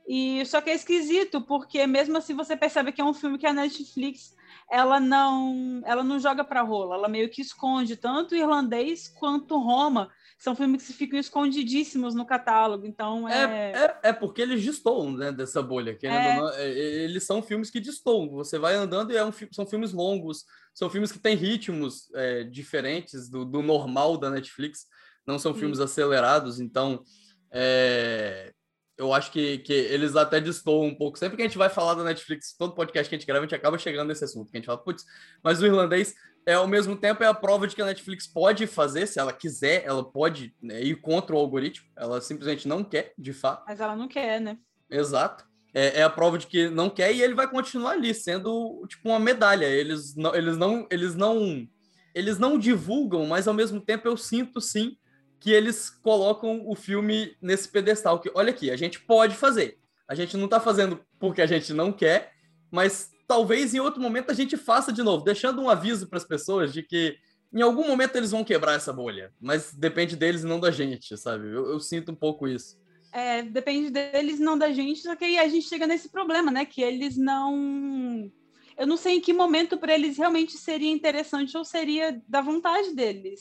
e só que é esquisito, porque mesmo assim você percebe que é um filme que a Netflix ela não ela não joga para rola, ela meio que esconde tanto irlandês quanto Roma. São filmes que ficam escondidíssimos no catálogo, então é... É, é, é porque eles destoam né, dessa bolha, é. Não, é, eles são filmes que destoam. Você vai andando e é um, são filmes longos, são filmes que têm ritmos é, diferentes do, do, normal da Netflix, não são Sim. filmes acelerados, então é, eu acho que, que eles até destoam um pouco. Sempre que a gente vai falar da Netflix, todo podcast que a gente grava, a gente acaba chegando nesse assunto. Que a gente fala, putz, mas o irlandês, é, ao mesmo tempo, é a prova de que a Netflix pode fazer, se ela quiser, ela pode né, ir contra o algoritmo. Ela simplesmente não quer, de fato. Mas ela não quer, né? Exato. É, é a prova de que não quer e ele vai continuar ali, sendo tipo uma medalha. Eles não, eles não, eles não, eles não divulgam, mas ao mesmo tempo eu sinto sim que eles colocam o filme nesse pedestal. Que, olha aqui, a gente pode fazer. A gente não está fazendo porque a gente não quer, mas talvez em outro momento a gente faça de novo, deixando um aviso para as pessoas de que em algum momento eles vão quebrar essa bolha, mas depende deles e não da gente, sabe? Eu, eu sinto um pouco isso. É, depende deles, não da gente, só que aí a gente chega nesse problema, né? Que eles não. Eu não sei em que momento para eles realmente seria interessante ou seria da vontade deles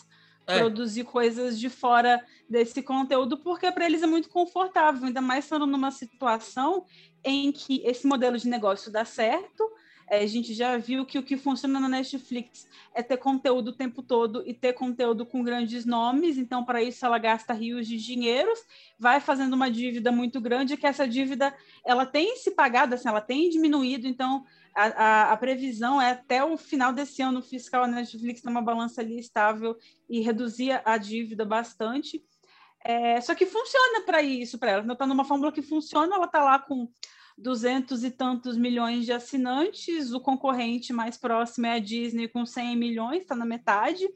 é. produzir coisas de fora desse conteúdo, porque para eles é muito confortável, ainda mais estando numa situação em que esse modelo de negócio dá certo. É, a gente já viu que o que funciona na Netflix é ter conteúdo o tempo todo e ter conteúdo com grandes nomes. Então, para isso, ela gasta rios de dinheiros, vai fazendo uma dívida muito grande, que essa dívida ela tem se pagado, assim, ela tem diminuído. Então, a, a, a, previsão é até o final desse ano fiscal a Netflix ter uma balança ali estável e reduzir a dívida bastante. É, só que funciona para isso, para ela. Está numa fórmula que funciona, ela está lá com duzentos e tantos milhões de assinantes, o concorrente mais próximo é a Disney com 100 milhões, está na metade.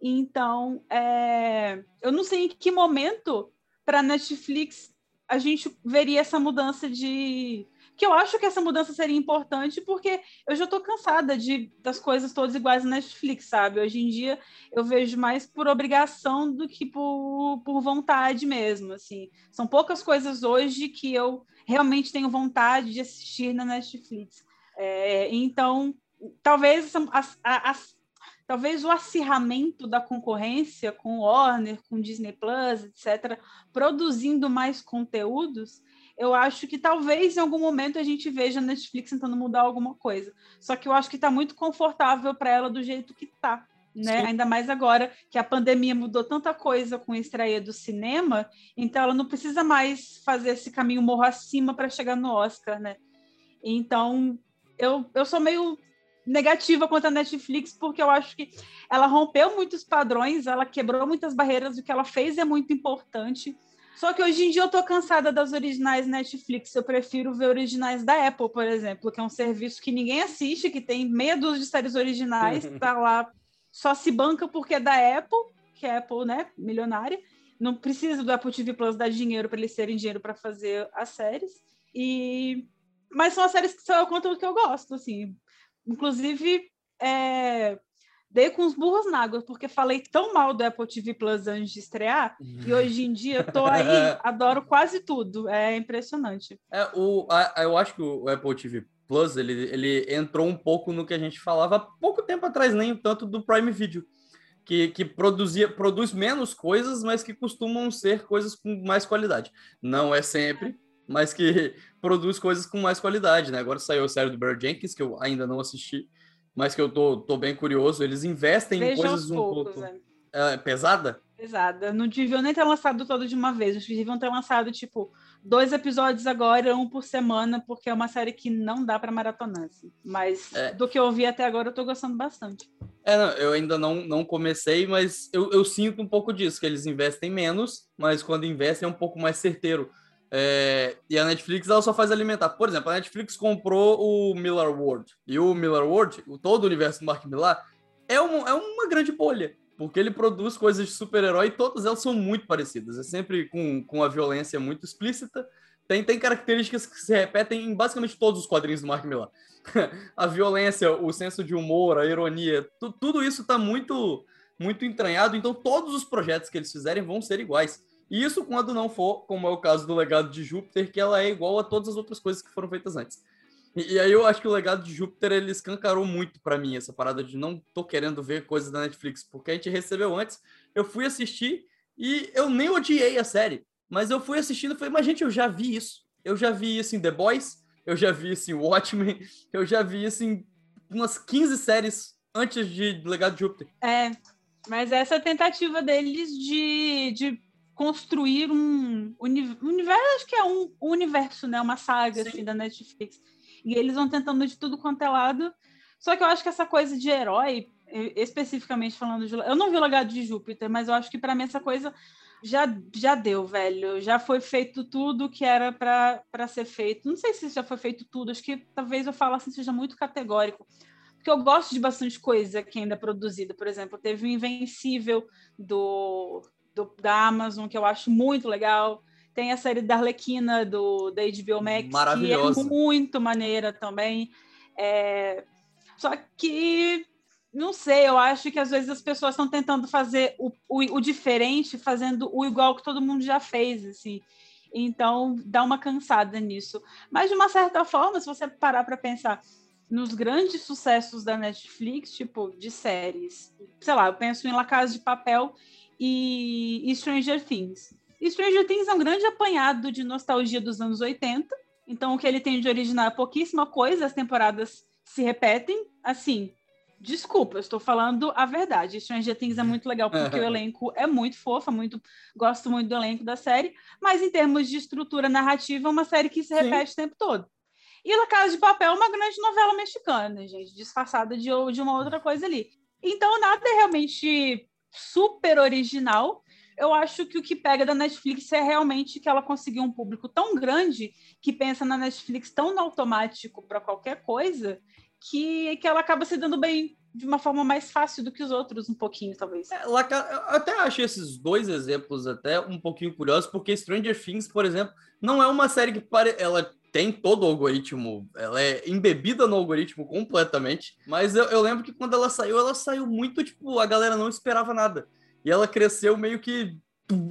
Então, é, eu não sei em que momento para a Netflix a gente veria essa mudança de, que eu acho que essa mudança seria importante porque eu já estou cansada de das coisas todas iguais na Netflix, sabe? Hoje em dia eu vejo mais por obrigação do que por, por vontade mesmo, assim. São poucas coisas hoje que eu realmente tenho vontade de assistir na Netflix. É, então, talvez as, as, talvez o acirramento da concorrência com Warner, com Disney Plus, etc., produzindo mais conteúdos, eu acho que talvez em algum momento a gente veja a Netflix tentando mudar alguma coisa. Só que eu acho que está muito confortável para ela do jeito que está. Né? Ainda mais agora que a pandemia mudou tanta coisa com estreia do cinema, então ela não precisa mais fazer esse caminho morro acima para chegar no Oscar, né? Então, eu, eu sou meio negativa quanto a Netflix, porque eu acho que ela rompeu muitos padrões, ela quebrou muitas barreiras, o que ela fez é muito importante. Só que hoje em dia eu tô cansada das originais Netflix. Eu prefiro ver originais da Apple, por exemplo, que é um serviço que ninguém assiste, que tem meia dúzia de séries originais, tá lá só se banca porque é da Apple, que é Apple, né, milionária. Não precisa do Apple TV Plus dar dinheiro para eles terem dinheiro para fazer as séries. E mas são as séries que são o conteúdo que eu gosto, assim. Inclusive, é... dei com os burros na água, porque falei tão mal do Apple TV Plus antes de estrear, e hoje em dia eu tô aí, adoro quase tudo. É impressionante. É, o, a, eu acho que o Apple TV Plus, ele, ele entrou um pouco no que a gente falava há pouco tempo atrás, nem tanto do Prime Video, que, que produzia, produz menos coisas, mas que costumam ser coisas com mais qualidade. Não é sempre, mas que produz coisas com mais qualidade, né? Agora saiu a série do Barry Jenkins, que eu ainda não assisti, mas que eu tô, tô bem curioso. Eles investem em coisas um poucos, pouco... É. É, pesada? Pesada. Não deviam nem ter lançado todo de uma vez. Eles deviam ter lançado, tipo, dois episódios agora, um por semana, porque é uma série que não dá para maratonar. Assim. Mas é. do que eu vi até agora, eu tô gostando bastante. É, não, eu ainda não, não comecei, mas eu, eu sinto um pouco disso, que eles investem menos, mas quando investem é um pouco mais certeiro. É, e a Netflix ela só faz alimentar. Por exemplo, a Netflix comprou o Miller World. E o Miller World, todo o universo do Mark Millar, é, um, é uma grande bolha porque ele produz coisas de super-herói e todas elas são muito parecidas. É sempre com, com a violência muito explícita. Tem, tem características que se repetem em basicamente todos os quadrinhos do Mark Millar. a violência, o senso de humor, a ironia, tu, tudo isso está muito, muito entranhado. Então, todos os projetos que eles fizerem vão ser iguais. E isso quando não for, como é o caso do Legado de Júpiter, que ela é igual a todas as outras coisas que foram feitas antes. E, e, aí eu acho que o legado de Júpiter ele escancarou muito para mim essa parada de não tô querendo ver coisas da Netflix, porque a gente recebeu antes, eu fui assistir e eu nem odiei a série, mas eu fui assistindo e falei, mas gente, eu já vi isso. Eu já vi isso em The Boys, eu já vi isso em Watchmen, eu já vi isso em umas 15 séries antes de Legado de Júpiter. É, mas essa tentativa deles de, de construir um, universo, acho que é um, um universo, né? Uma saga assim, da Netflix e eles vão tentando de tudo quanto é lado. Só que eu acho que essa coisa de herói, especificamente falando de. Eu não vi o legado de Júpiter, mas eu acho que para mim essa coisa já, já deu, velho. Já foi feito tudo que era para ser feito. Não sei se já foi feito tudo, acho que talvez eu falasse assim, seja muito categórico. Porque eu gosto de bastante coisa que ainda é produzida. Por exemplo, teve o Invencível do, do, da Amazon, que eu acho muito legal. Tem a série da Arlequina do, da HBO Max, que é muito maneira também. É... Só que, não sei, eu acho que às vezes as pessoas estão tentando fazer o, o, o, diferente, fazendo o igual que todo mundo já fez, assim. Então, dá uma cansada nisso. Mas, de uma certa forma, se você parar para pensar nos grandes sucessos da Netflix, tipo, de séries, sei lá, eu penso em La Casa de Papel e, e Stranger Things Stranger Things é um grande apanhado de nostalgia dos anos 80. Então, o que ele tem de original é pouquíssima coisa, as temporadas se repetem. Assim, desculpa, eu estou falando a verdade. Stranger Things é muito legal porque o elenco é muito fofa, muito gosto muito do elenco da série, mas em termos de estrutura narrativa, é uma série que se repete Sim. o tempo todo. E La Casa de Papel é uma grande novela mexicana, gente, disfarçada de, de uma outra coisa ali. Então, nada é realmente super original, eu acho que o que pega da Netflix é realmente que ela conseguiu um público tão grande que pensa na Netflix tão no automático para qualquer coisa que, que ela acaba se dando bem de uma forma mais fácil do que os outros, um pouquinho, talvez. É, eu até acho esses dois exemplos até um pouquinho curiosos, porque Stranger Things, por exemplo, não é uma série que pare... ela tem todo o algoritmo, ela é embebida no algoritmo completamente, mas eu, eu lembro que quando ela saiu, ela saiu muito, tipo, a galera não esperava nada. E ela cresceu meio que.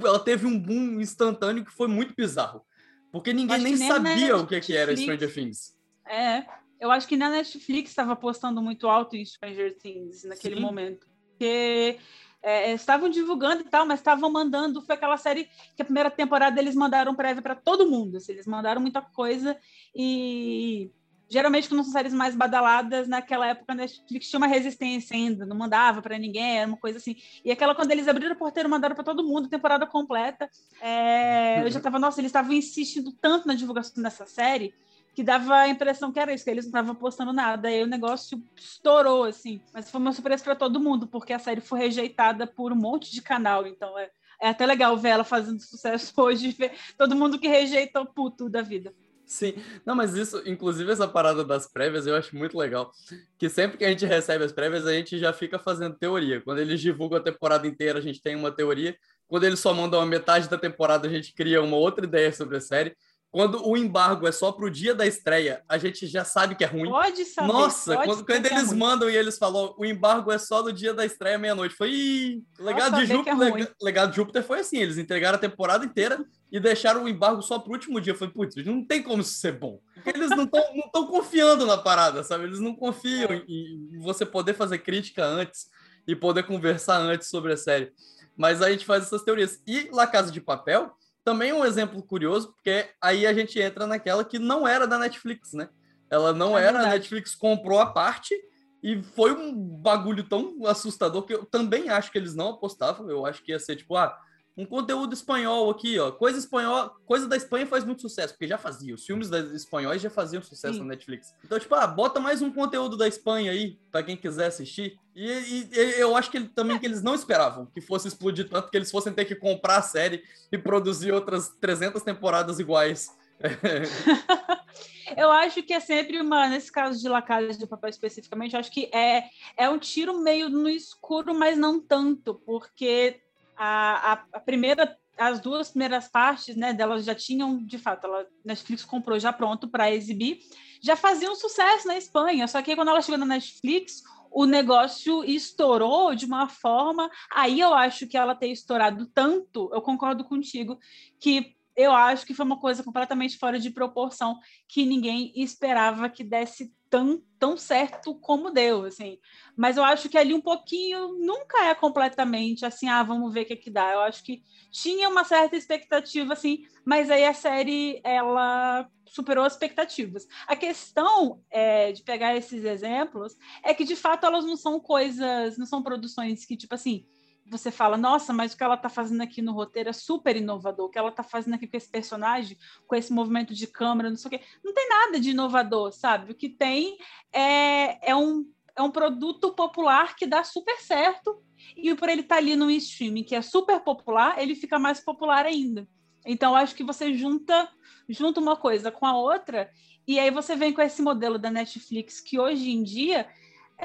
Ela teve um boom instantâneo que foi muito bizarro. Porque ninguém nem, nem sabia o que, que era Stranger Things. É, eu acho que na Netflix estava postando muito alto em Stranger Things naquele Sim. momento. Porque é, estavam divulgando e tal, mas estavam mandando. Foi aquela série que a primeira temporada eles mandaram prévia para todo mundo. Assim, eles mandaram muita coisa e geralmente quando são séries mais badaladas, naquela época a Netflix tinha uma resistência ainda, não mandava para ninguém, era uma coisa assim. E aquela, quando eles abriram o porteiro, mandaram para todo mundo, temporada completa, é, eu já tava, nossa, eles estavam insistindo tanto na divulgação dessa série, que dava a impressão que era isso, que eles não estavam postando nada. Aí o negócio estourou, assim. Mas foi uma surpresa para todo mundo, porque a série foi rejeitada por um monte de canal. Então é, é até legal ver ela fazendo sucesso hoje, ver todo mundo que rejeitou puto da vida. Sim, não, mas isso, inclusive essa parada das prévias, eu acho muito legal. Que sempre que a gente recebe as prévias, a gente já fica fazendo teoria. Quando eles divulgam a temporada inteira, a gente tem uma teoria. Quando eles só mandam a metade da temporada, a gente cria uma outra ideia sobre a série. Quando o embargo é só pro dia da estreia, a gente já sabe que é ruim. Pode saber. Nossa, pode quando, quando é eles ruim. mandam e eles falam o embargo é só no dia da estreia meia-noite. Foi legado de é Júpiter. ruim. lega- legado de Júpiter foi assim, eles entregaram a temporada inteira e deixaram o embargo só pro último dia. Foi putz, não tem como isso ser bom. Porque eles não estão confiando na parada, sabe? Eles não confiam É. em, em você poder fazer crítica antes e poder conversar antes sobre a série. Mas a gente faz essas teorias. E La Casa de Papel também um exemplo curioso, porque aí a gente entra naquela que não era da Netflix, né? Ela não É era, a verdade. Netflix comprou a parte e foi um bagulho tão assustador que eu também acho que eles não apostavam. Eu acho que ia ser tipo, ah, um conteúdo espanhol aqui, ó. Coisa espanhola, coisa da Espanha faz muito sucesso, porque já fazia. Os filmes das espanhóis já faziam sucesso Sim. na Netflix. Então, tipo, ah, bota mais um conteúdo da Espanha aí, pra quem quiser assistir. E, e- e eu acho que ele- também que eles não esperavam que fosse explodir tanto, que eles fossem ter que comprar a série e produzir outras 300 temporadas iguais. Eu acho que é sempre uma, nesse caso de La Casa de Papel especificamente, acho que é, é um tiro meio no escuro, mas não tanto, porque a, a, a primeira, as duas primeiras partes, né, delas já tinham, de fato, ela, Netflix comprou já pronto para exibir, já faziam sucesso na Espanha, só que quando ela chegou na Netflix, o negócio estourou de uma forma, aí eu acho que ela ter estourado tanto, eu concordo contigo, que eu acho que foi uma coisa completamente fora de proporção que ninguém esperava que desse tão, tão certo como deu, assim. Mas eu acho que ali um pouquinho nunca é completamente assim, ah, vamos ver o que que dá. Eu acho que tinha uma certa expectativa, assim, mas aí a série, ela superou as expectativas. A questão é, de pegar esses exemplos é que, de fato, elas não são coisas, não são produções que, tipo assim, você fala, nossa, mas o que ela está fazendo aqui no roteiro é super inovador, o que ela está fazendo aqui com esse personagem, com esse movimento de câmera, não sei o quê. Não tem nada de inovador, sabe? O que tem é, é, um, é um produto popular que dá super certo, e por ele estar ali no streaming, que é super popular, ele fica mais popular ainda. Então, acho que você junta, junta uma coisa com a outra, e aí você vem com esse modelo da Netflix, que hoje em dia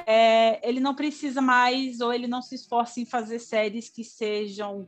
é, ele não precisa mais, ou ele não se esforça em fazer séries que sejam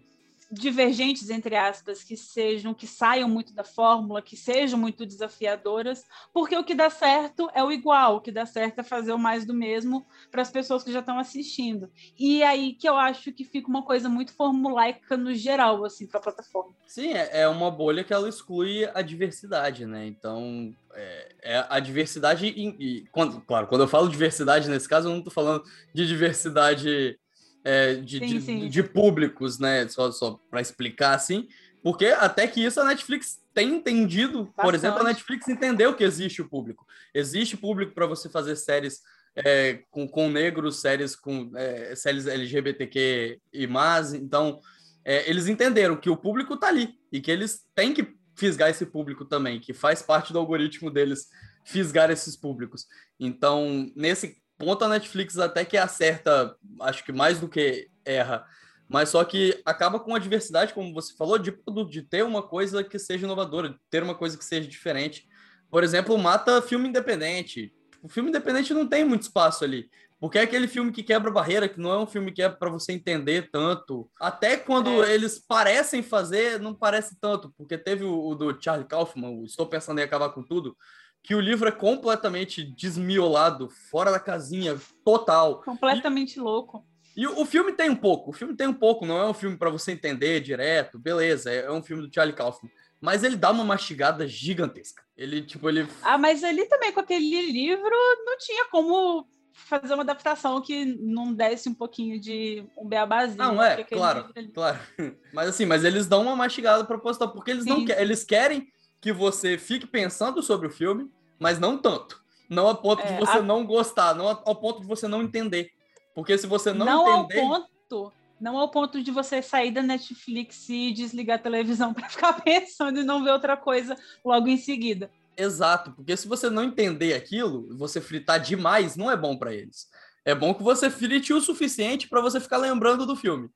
divergentes, entre aspas, que sejam, que saiam muito da fórmula, que sejam muito desafiadoras, porque o que dá certo é o igual, o que dá certo é fazer o mais do mesmo para as pessoas que já estão assistindo. E aí que eu acho que fica uma coisa muito formulaica no geral, assim, para a plataforma. Sim, é, é uma bolha que ela exclui a diversidade, né? Então, é, é a diversidade. em- quando, claro, quando eu falo diversidade nesse caso, eu não estou falando de diversidade é, de, Sim, de, sim. de públicos, né? Só, só para explicar assim. Porque até que isso a Netflix tem entendido. Por Bastante. exemplo, a Netflix entendeu que existe o público. Existe público para você fazer séries é, com, com negros, séries com é, séries LGBTQ e mais. Então, é, eles entenderam que o público tá ali e que eles têm que fisgar esse público também, que faz parte do algoritmo deles fisgar esses públicos. Então, nesse ponto, a Netflix até que acerta, acho que mais do que erra, mas só que acaba com a diversidade, como você falou, de, produto, de ter uma coisa que seja inovadora, de ter uma coisa que seja diferente. Por exemplo, mata filme independente. O filme independente não tem muito espaço ali. Porque é aquele filme que quebra barreira, que não é um filme que é para você entender tanto. Até quando É. eles parecem fazer, não parece tanto. Porque teve o, o do Charlie Kaufman, o Estou Pensando em Acabar com Tudo, que o livro é completamente desmiolado, fora da casinha, total. Completamente louco. E o, o filme tem um pouco, o filme tem um pouco, não é um filme para você entender direto, beleza, é, é um filme do Charlie Kaufman. Mas ele dá uma mastigada gigantesca. Ele, tipo, ele. Ah, mas ali também com aquele livro não tinha como fazer uma adaptação que não desse um pouquinho de um beabazinho. Não, é, porque aquele claro, claro. Mas assim, mas eles dão uma mastigada proposital, porque eles não Sim. querem, eles querem que você fique pensando sobre o filme, mas não tanto. Não a ponto é, de você a... não gostar, não ao ponto de você não entender. Porque se você não, não entender. Ao ponto, não ao ponto de você sair da Netflix e desligar a televisão para ficar pensando e não ver outra coisa logo em seguida. Exato, porque se você não entender aquilo, você fritar demais, não é bom para eles. É bom que você frite o suficiente para você ficar lembrando do filme.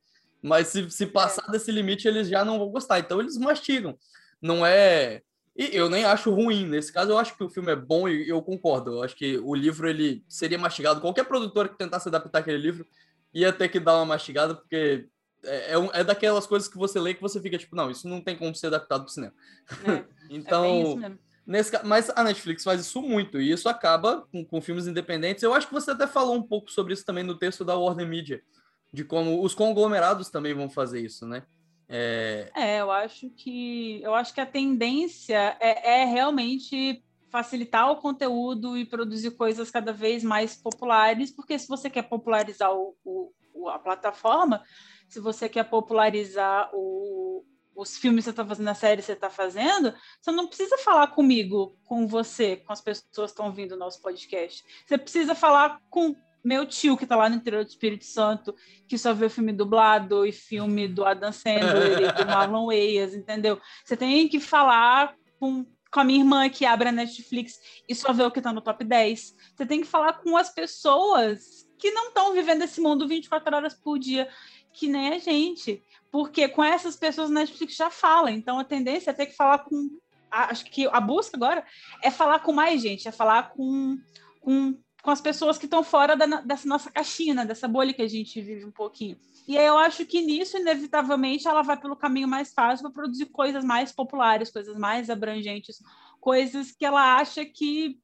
Mas se, se passar é. desse limite, eles já não vão gostar. Então eles mastigam. Não é. E eu nem acho ruim. Nesse caso, eu acho que o filme é bom e eu concordo. Eu acho que o livro ele seria mastigado. Qualquer produtor que tentasse adaptar aquele livro ia ter que dar uma mastigada, porque é, é, é daquelas coisas que você lê que você fica tipo, não, isso não tem como ser adaptado para o cinema. É, então. É mesmo. Nesse, mas a Netflix faz isso muito, e isso acaba com, com, filmes independentes. Eu acho que você até falou um pouco sobre isso também no texto da Warner Media, de como os conglomerados também vão fazer isso, né? É, é eu acho que eu acho que a tendência é, é realmente facilitar o conteúdo e produzir coisas cada vez mais populares, porque se você quer popularizar o, o, a plataforma, se você quer popularizar o, os filmes que você está fazendo, a série que você está fazendo, você não precisa falar comigo, com você, com as pessoas que estão ouvindo o nosso podcast. Você precisa falar com meu tio, que está lá no interior do Espírito Santo, que só vê filme dublado e filme do Adam Sandler e do Marlon Wayans, entendeu? Você tem que falar com, com a minha irmã, que abre a Netflix e só vê o que está no top 10. Você tem que falar com as pessoas que não estão vivendo esse mundo 24 horas por dia, que nem a gente porque com essas pessoas a Netflix já fala, então a tendência é ter que falar com. Acho que a busca agora é falar com mais gente, é falar com, com, com as pessoas que estão fora da, dessa nossa caixinha, né, dessa bolha que a gente vive um pouquinho. E aí eu acho que nisso, inevitavelmente, ela vai pelo caminho mais fácil para produzir coisas mais populares, coisas mais abrangentes, coisas que ela acha que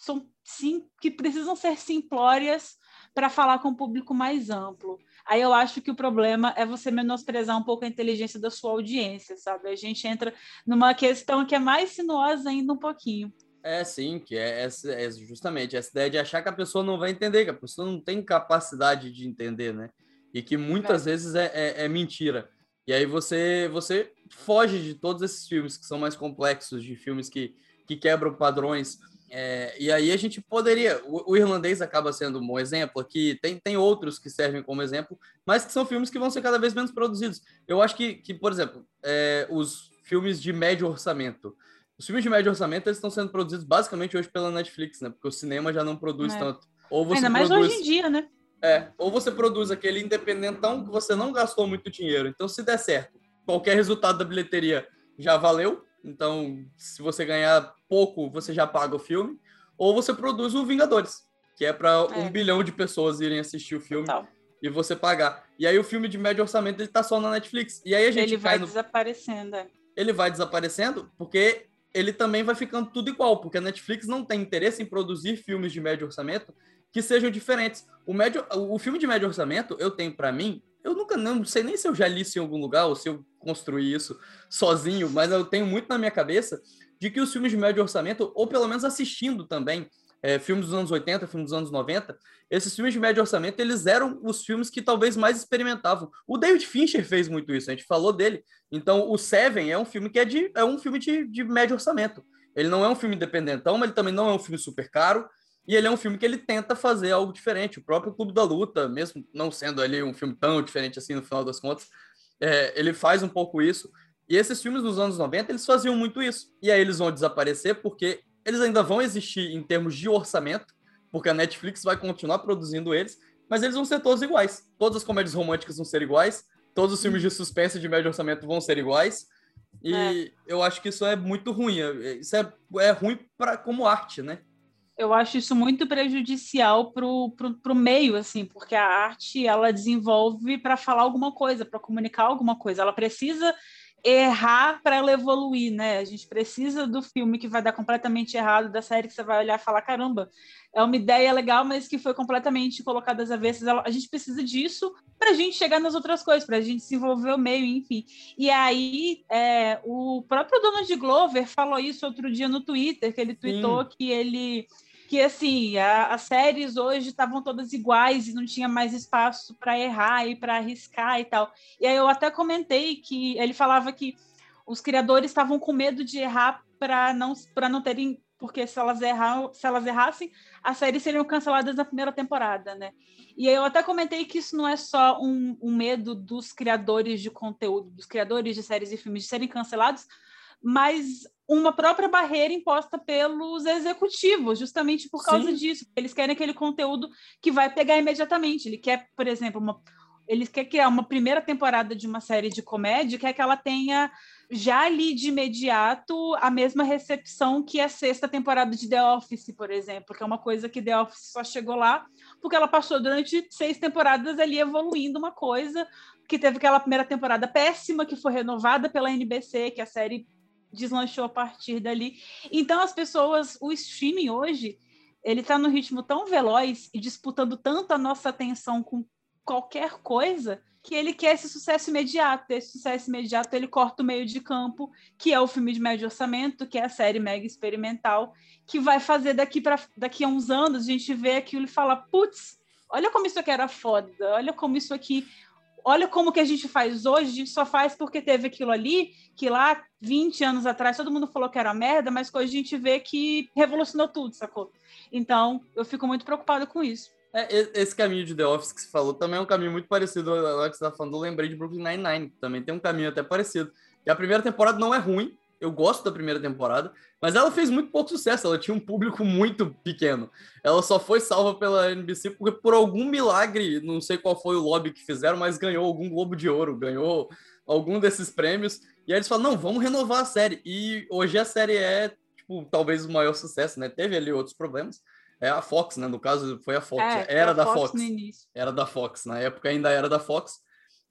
são sim, que precisam ser simplórias para falar com um público mais amplo. Aí eu acho que o problema é você menosprezar um pouco a inteligência da sua audiência, sabe? A gente entra numa questão que é mais sinuosa ainda um pouquinho. É, sim, que é, é, justamente essa ideia de achar que a pessoa não vai entender, que a pessoa não tem capacidade de entender, né? E que muitas é. vezes é, é, mentira. E aí você, você foge de todos esses filmes que são mais complexos, de filmes que, que quebram padrões é, e aí a gente poderia. O, o, irlandês acaba sendo um bom exemplo aqui, tem, tem outros que servem como exemplo, mas que são filmes que vão ser cada vez menos produzidos. Eu acho que, que por exemplo, é, os filmes de médio orçamento. Os filmes de médio orçamento eles estão sendo produzidos basicamente hoje pela Netflix, né? Porque o cinema já não produz é. tanto. Ou você Ainda mais hoje em dia, né? É, ou você produz aquele independentão que você não gastou muito dinheiro. Então, se der certo, qualquer resultado da bilheteria já valeu, então, se você ganhar pouco, você já paga o filme. Ou você produz o Vingadores, que é para é. um bilhão de pessoas irem assistir o filme Total. e você pagar. E aí o filme de médio orçamento ele tá só na Netflix. E aí a gente ele vai no... desaparecendo. É. Ele vai desaparecendo porque ele também vai ficando tudo igual, porque a Netflix não tem interesse em produzir filmes de médio orçamento que sejam diferentes. O, médio, o filme de médio orçamento, eu tenho para mim, eu nunca não sei nem se eu já li isso em algum lugar ou se eu construí isso sozinho, mas eu tenho muito na minha cabeça de que os filmes de médio orçamento, ou pelo menos assistindo também, é, filmes dos anos 80, filmes dos anos 90, esses filmes de médio orçamento, eles eram os filmes que talvez mais experimentavam. O David Fincher fez muito isso, a gente falou dele. Então, o Seven é um filme que é, de, é um filme de, de médio orçamento. Ele não é um filme independentão, mas ele também não é um filme super caro. E ele é um filme que ele tenta fazer algo diferente. O próprio Clube da Luta, mesmo não sendo ali um filme tão diferente assim no final das contas, é, ele faz um pouco isso. E esses filmes dos anos 90, eles faziam muito isso. E aí eles vão desaparecer porque eles ainda vão existir em termos de orçamento, porque a Netflix vai continuar produzindo eles, mas eles vão ser todos iguais. Todas as comédias românticas vão ser iguais, todos os filmes de suspense de médio orçamento vão ser iguais. E é. eu acho que isso é muito ruim. Isso é, é ruim para como arte, né? eu acho isso muito prejudicial para o meio, assim, porque a arte ela desenvolve para falar alguma coisa, para comunicar alguma coisa. Ela precisa errar para ela evoluir, né? A gente precisa do filme que vai dar completamente errado, da série que você vai olhar e falar, caramba, é uma ideia legal, mas que foi completamente colocada às avessas. A gente precisa disso para a gente chegar nas outras coisas, para a gente desenvolver o meio, enfim. E aí, é, o próprio Donald Glover falou isso outro dia no Twitter, que ele tweetou Sim. que ele que assim a, as séries hoje estavam todas iguais e não tinha mais espaço para errar e para arriscar e tal. E aí eu até comentei que ele falava que os criadores estavam com medo de errar para não para não terem porque se elas, errar, se elas errassem, as séries seriam canceladas na primeira temporada, né? E eu até comentei que isso não é só um, um medo dos criadores de conteúdo, dos criadores de séries e filmes de serem cancelados, mas uma própria barreira imposta pelos executivos, justamente por causa Sim. disso. Eles querem aquele conteúdo que vai pegar imediatamente. Ele quer, por exemplo, uma, ele quer criar uma primeira temporada de uma série de comédia, quer que ela tenha já ali de imediato a mesma recepção que a sexta temporada de The Office, por exemplo, que é uma coisa que The Office só chegou lá porque ela passou durante seis temporadas ali evoluindo uma coisa, que teve aquela primeira temporada péssima que foi renovada pela NBC, que a série deslanchou a partir dali. Então as pessoas, o streaming hoje, ele está no ritmo tão veloz e disputando tanto a nossa atenção com qualquer coisa que ele quer esse sucesso imediato. Esse sucesso imediato ele corta o meio de campo, que é o filme de médio orçamento, que é a série mega experimental, que vai fazer daqui para daqui a uns anos a gente ver aquilo e falar, putz, olha como isso aqui era foda, olha como isso aqui, olha como que a gente faz hoje, a gente só faz porque teve aquilo ali, que lá 20 anos atrás todo mundo falou que era merda, mas hoje a gente vê que revolucionou tudo, sacou? Então, eu fico muito preocupada com isso. É, esse caminho de The Office que você falou também é um caminho muito parecido. Agora que você tá falando, eu lembrei de Brooklyn Nine-Nine. Também tem um caminho até parecido. E a primeira temporada não é ruim. Eu gosto da primeira temporada, mas ela fez muito pouco sucesso. Ela tinha um público muito pequeno. Ela só foi salva pela NBC porque, por algum milagre, não sei qual foi o lobby que fizeram, mas ganhou algum Globo de Ouro, ganhou algum desses prêmios. E aí eles falaram: não, vamos renovar a série. E hoje a série é, tipo, talvez o maior sucesso, né? Teve ali outros problemas, é a Fox, né? No caso, foi a Fox. É, era a da Fox. Fox. Era da Fox. Na época ainda era da Fox.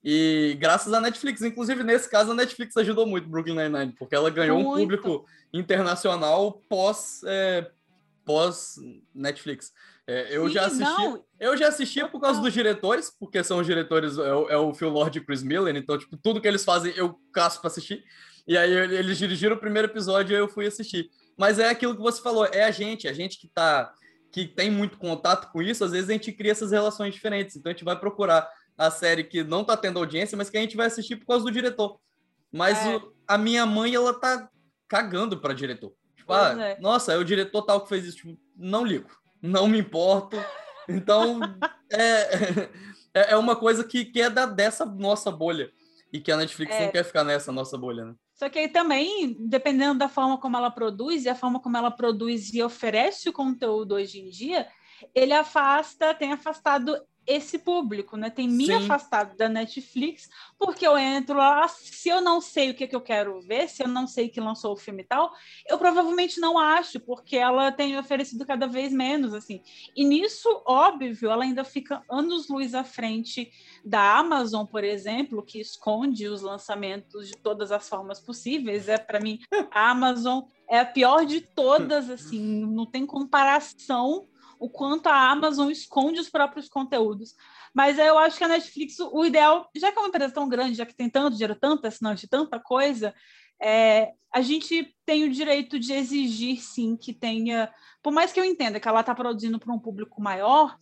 E graças à Netflix, inclusive nesse caso a Netflix ajudou muito Brooklyn Nine-Nine, porque ela ganhou muito. um público internacional pós é, pós Netflix. É, eu Sim, já assisti, não. eu já assisti por causa dos diretores, porque são os diretores é, o, é o Phil Lord e Chris Miller, então tipo tudo que eles fazem eu caço para assistir. E aí eles dirigiram o primeiro episódio e eu fui assistir. Mas é aquilo que você falou, é a gente, a gente que tá que tem muito contato com isso, às vezes a gente cria essas relações diferentes. Então a gente vai procurar a série que não tá tendo audiência, mas que a gente vai assistir por causa do diretor. Mas é. o, a minha mãe, ela tá cagando para diretor. Tipo, ah, é. nossa, é o diretor tal que fez isso. Tipo, não ligo, não me importo. Então, é, é, é uma coisa que, que é da, dessa nossa bolha. E que a Netflix não é. quer ficar nessa nossa bolha, né? Só que aí também, dependendo da forma como ela produz e a forma como ela produz e oferece o conteúdo hoje em dia, ele afasta, tem afastado esse público, né? Tem me Sim. afastado da Netflix, porque eu entro lá, se eu não sei o que, é que eu quero ver, se eu não sei que lançou o filme e tal, eu provavelmente não acho, porque ela tem oferecido cada vez menos, assim. E nisso, óbvio, ela ainda fica anos-luz à frente da Amazon, por exemplo, que esconde os lançamentos de todas as formas possíveis. É, para mim, a Amazon é a pior de todas, assim, não tem comparação o quanto a Amazon esconde os próprios conteúdos. Mas eu acho que a Netflix, o ideal, já que é uma empresa tão grande, já que tem tanto dinheiro, tanta assinante, tanta coisa, é, a gente tem o direito de exigir, sim, que tenha. Por mais que eu entenda que ela está produzindo para um público maior,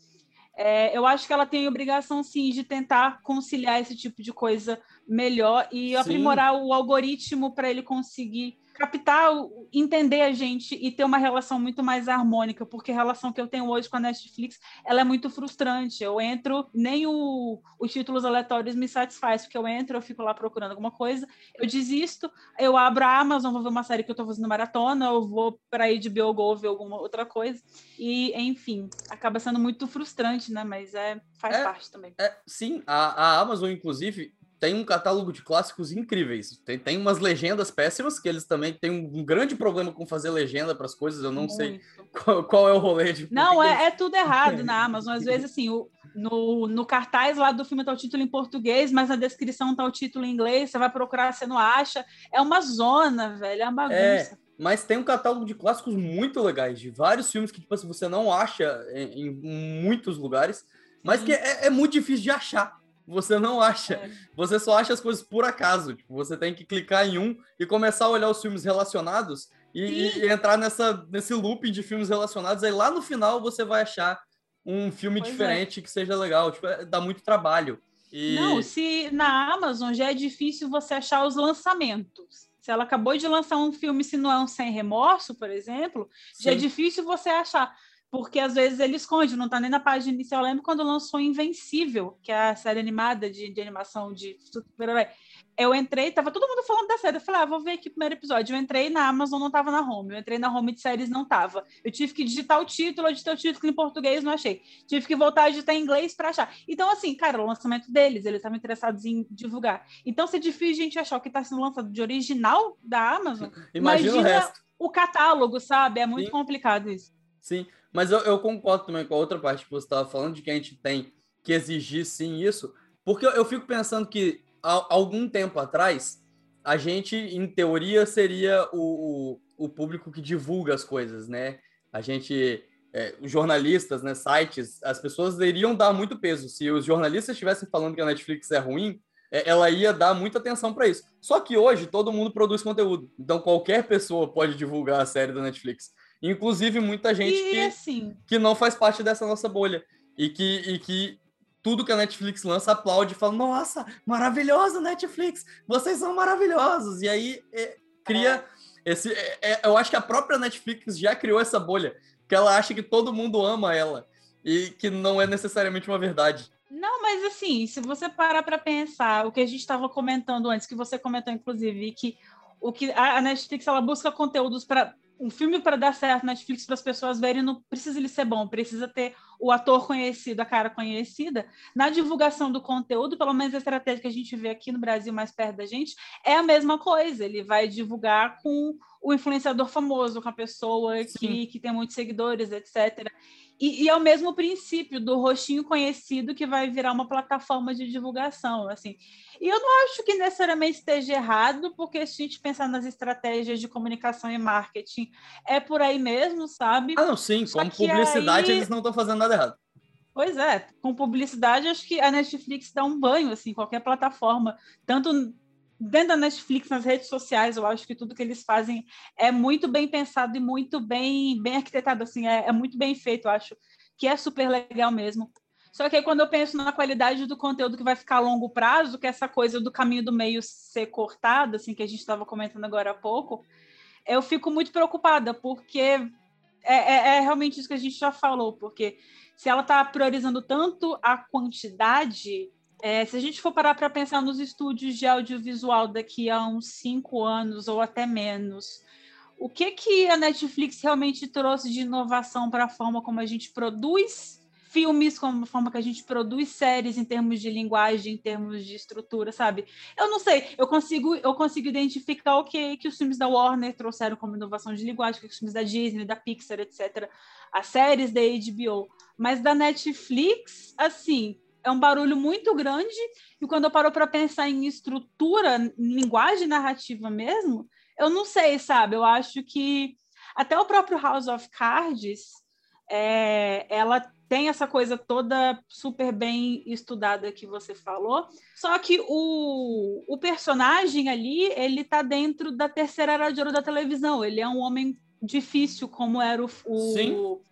é, eu acho que ela tem a obrigação, sim, de tentar conciliar esse tipo de coisa melhor e sim. aprimorar o algoritmo para ele conseguir captar, entender a gente e ter uma relação muito mais harmônica, porque a relação que eu tenho hoje com a Netflix, ela é muito frustrante. Eu entro, nem o, os títulos aleatórios me satisfaz, porque eu entro, eu fico lá procurando alguma coisa, eu desisto, eu abro a Amazon, vou ver uma série que eu estou fazendo maratona, eu vou para a HBO Go ver alguma outra coisa, e enfim, acaba sendo muito frustrante, né? Mas é, faz é, parte também. É, sim, a, a Amazon, inclusive, tem um catálogo de clássicos incríveis. Tem, tem umas legendas péssimas, que eles também têm um, grande problema com fazer legenda para as coisas. Eu não Muito. sei qual, qual, é o rolê de. Não, é, é, tudo errado na Amazon. Às vezes, assim, o, no, no cartaz lá do filme tá o título em português, mas na descrição tá o título em inglês. Você vai procurar, você não acha. É uma zona, velho. É uma bagunça. É, mas tem um catálogo de clássicos muito legais, de vários filmes que, tipo assim, você não acha em, em muitos lugares, mas que é, é muito difícil de achar você não acha. É. Você só acha as coisas por acaso. Tipo, você tem que clicar em um e começar a olhar os filmes relacionados e, e entrar nessa, nesse looping de filmes relacionados. Aí lá no final você vai achar um filme pois é. diferente é. que seja legal. Tipo, é, dá muito trabalho. E... Não, se na Amazon já é difícil você achar os lançamentos. Se ela acabou de lançar um filme, se não é um Sem Remorso, por exemplo, Sim. já é difícil você achar. Porque às vezes ele esconde, não está nem na página inicial. Eu lembro quando lançou Invencível, que é a série animada de, de animação de super-herói eu entrei, tava todo mundo falando da série. Eu falei, ah, vou ver aqui o primeiro episódio. Eu entrei na Amazon, não tava na home. Eu entrei na home de séries, não tava. Eu tive que digitar o título, eu digitei o título em português, não achei. Tive que voltar a digitar em inglês para achar. Então, assim, cara, o lançamento deles, eles estavam interessados em divulgar. Então, se é difícil a gente achar o que está sendo lançado de original da Amazon, imagina, imagina o, resto. o catálogo, sabe? É muito Sim. complicado isso. Sim, mas eu, eu concordo também com a outra parte que você estava falando, de que a gente tem que exigir sim isso, porque eu, eu fico pensando que há algum tempo atrás a gente, em teoria, seria o, o, o público que divulga as coisas, né? A gente, é, jornalistas, né, sites, as pessoas iriam dar muito peso. Se os jornalistas estivessem falando que a Netflix é ruim, é, ela ia dar muita atenção para isso. Só que hoje todo mundo produz conteúdo, então qualquer pessoa pode divulgar a série da Netflix. Inclusive muita gente que, assim... que não faz parte dessa nossa bolha e que, e que tudo que a Netflix lança aplaude e fala: Nossa, maravilhoso Netflix, vocês são maravilhosos. E aí é, cria é. esse. É, é, eu acho que a própria Netflix já criou essa bolha, que ela acha que todo mundo ama ela e que não é necessariamente uma verdade. Não, mas assim, se você parar para pensar, o que a gente estava comentando antes, que você comentou inclusive, que o que a Netflix ela busca conteúdos para um filme para dar certo na Netflix para as pessoas verem não precisa ele ser bom, precisa ter o ator conhecido, a cara conhecida. Na divulgação do conteúdo, pelo menos a estratégia que a gente vê aqui no Brasil mais perto da gente é a mesma coisa. Ele vai divulgar com o influenciador famoso, com a pessoa que, que tem muitos seguidores, etc. E, e, é o mesmo princípio do rostinho conhecido que vai virar uma plataforma de divulgação, assim. E eu não acho que necessariamente esteja errado, porque se a gente pensar nas estratégias de comunicação e marketing, é por aí mesmo, sabe? Ah, não, sim, Só como publicidade aí... eles não estão fazendo nada errado. Pois é, com publicidade acho que a Netflix dá um banho, assim, qualquer plataforma, tanto dentro da Netflix, nas redes sociais, eu acho que tudo que eles fazem é muito bem pensado e muito bem, bem arquitetado, assim, é, é muito bem feito, eu acho que é super legal mesmo. Só que aí, quando eu penso na qualidade do conteúdo que vai ficar a longo prazo, que é essa coisa do caminho do meio ser cortado, assim, que a gente estava comentando agora há pouco, eu fico muito preocupada, porque é, é, é, realmente isso que a gente já falou, porque se ela está priorizando tanto a quantidade, é, se a gente for parar para pensar nos estúdios de audiovisual daqui a uns cinco anos ou até menos, o que que a Netflix realmente trouxe de inovação para a forma como a gente produz filmes, como a forma que a gente produz séries em termos de linguagem, em termos de estrutura, sabe? Eu não sei, eu consigo, eu consigo identificar o que, que os filmes da Warner trouxeram como inovação de linguagem, que os filmes da Disney, da Pixar, etc. As séries da HBO. Mas da Netflix, assim, é um barulho muito grande, e quando eu paro para pensar em estrutura, em linguagem narrativa mesmo, eu não sei, sabe? Eu acho que até o próprio House of Cards, é, ela tem essa coisa toda super bem estudada que você falou, só que o, o personagem ali, ele tá dentro da terceira era de ouro da televisão, ele é um homem difícil, como era o, o,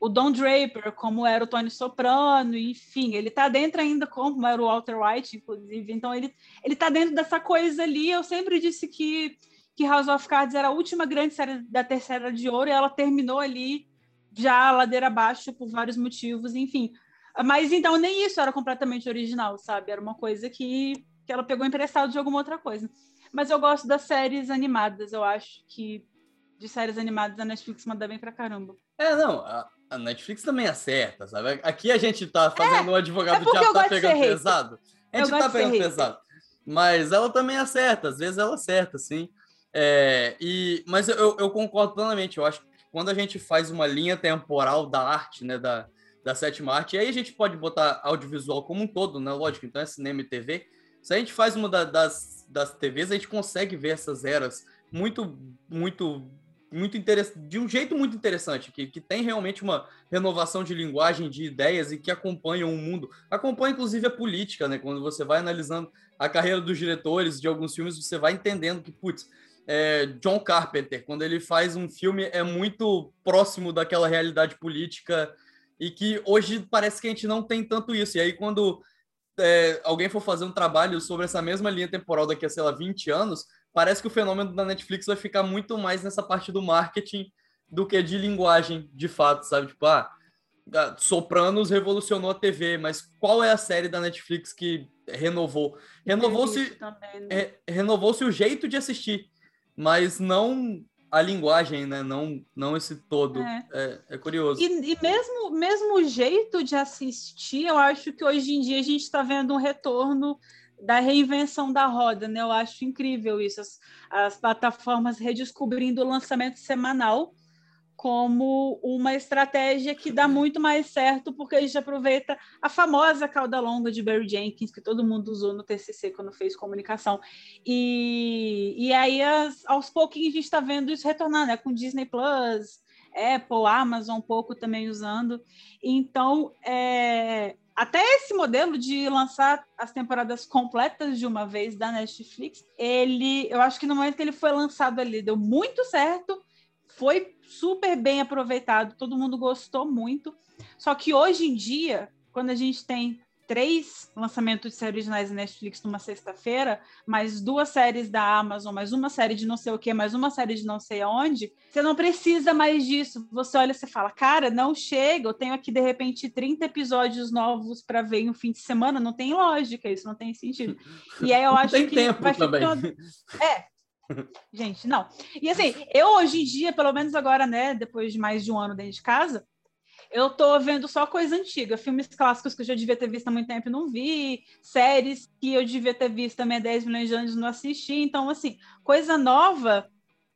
o Don Draper, como era o Tony Soprano, enfim, ele tá dentro ainda como era o Walter White, inclusive, então ele, ele tá dentro dessa coisa ali, eu sempre disse que, que House of Cards era a última grande série da Terceira de Ouro, e ela terminou ali já ladeira abaixo por vários motivos, enfim, mas então nem isso era completamente original, sabe, era uma coisa que, que ela pegou emprestado de alguma outra coisa, mas eu gosto das séries animadas, eu acho que de séries animadas a Netflix manda bem pra caramba. É, não, a, a Netflix também acerta, sabe? Aqui a gente tá fazendo é, um advogado é diabo, tá pegando pesado. A gente tá pegando pesado. Mas ela também acerta, às vezes ela acerta, sim. É, e, mas eu, eu concordo plenamente. Eu acho que quando a gente faz uma linha temporal da arte, né, da, da sétima arte, aí a gente pode botar audiovisual como um todo, né? Lógico, então é cinema e TV. Se a gente faz uma da, das, das TVs, a gente consegue ver essas eras muito, muito muito de um jeito muito interessante, que, que tem realmente uma renovação de linguagem, de ideias e que acompanham o mundo. Acompanha, inclusive, a política, né? Quando você vai analisando a carreira dos diretores de alguns filmes, você vai entendendo que, putz, é, John Carpenter, quando ele faz um filme, é muito próximo daquela realidade política e que hoje parece que a gente não tem tanto isso. E aí, quando é, alguém for fazer um trabalho sobre essa mesma linha temporal daqui a, sei lá, 20 anos, parece que o fenômeno da Netflix vai ficar muito mais nessa parte do marketing do que de linguagem, de fato, sabe? Tipo, ah, Sopranos revolucionou a TV, mas qual é a série da Netflix que renovou? Renovou-se né? renovou-se o jeito de assistir, mas não a linguagem, né? Não, não esse todo. É, é, é curioso. E, e, mesmo, mesmo o jeito de assistir, eu acho que hoje em dia a gente está vendo um retorno da reinvenção da roda, né? Eu acho incrível isso. As, as plataformas redescobrindo o lançamento semanal como uma estratégia que dá muito mais certo, porque a gente aproveita a famosa cauda longa de Barry Jenkins, que todo mundo usou no TCC quando fez comunicação. E, e aí, as, aos pouquinhos, a gente está vendo isso retornar, né? Com Disney Plus, Apple, Amazon, um pouco também usando. Então, é, até esse modelo de lançar as temporadas completas de uma vez da Netflix, ele, eu acho que no momento que ele foi lançado ali, deu muito certo, foi super bem aproveitado, todo mundo gostou muito. Só que hoje em dia, quando a gente tem três lançamentos de séries originais da Netflix numa sexta-feira, mais duas séries da Amazon, mais uma série de não sei o que, mais uma série de não sei aonde, você não precisa mais disso. Você olha e fala, cara, não chega, eu tenho aqui de repente 30 episódios novos para ver em um fim de semana, não tem lógica, isso não tem sentido. E aí eu acho tem que tempo vai também. ficando... É, Gente, não. E assim, eu hoje em dia, pelo menos agora, né, depois de mais de um ano dentro de casa, eu tô vendo só coisa antiga, filmes clássicos que eu já devia ter visto há muito tempo e não vi, séries que eu devia ter visto também há 10 milhões de anos e não assisti. Então, assim, coisa nova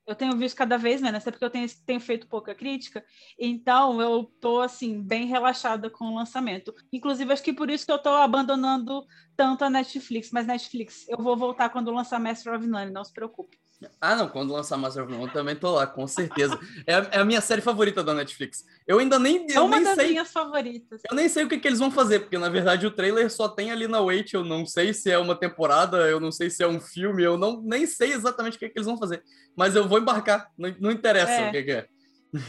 eu tenho visto cada vez menos, até porque eu tenho, tenho feito pouca crítica, então eu tô assim, bem relaxada com o lançamento. Inclusive, acho que por isso que eu tô abandonando tanto a Netflix, mas Netflix, eu vou voltar quando lançar Master of None, não se preocupe. Ah, não, quando lançar Master of None, eu também tô lá, com certeza. É a, é a, minha série favorita da Netflix. Eu ainda nem. É uma nem das sei, minhas favoritas. Eu nem sei o que, que eles vão fazer, porque na verdade o trailer só tem ali na Wait. Eu não sei se é uma temporada, eu não sei se é um filme, eu não nem sei exatamente o que, que eles vão fazer. Mas eu vou embarcar, não, não interessa é. o que, que é.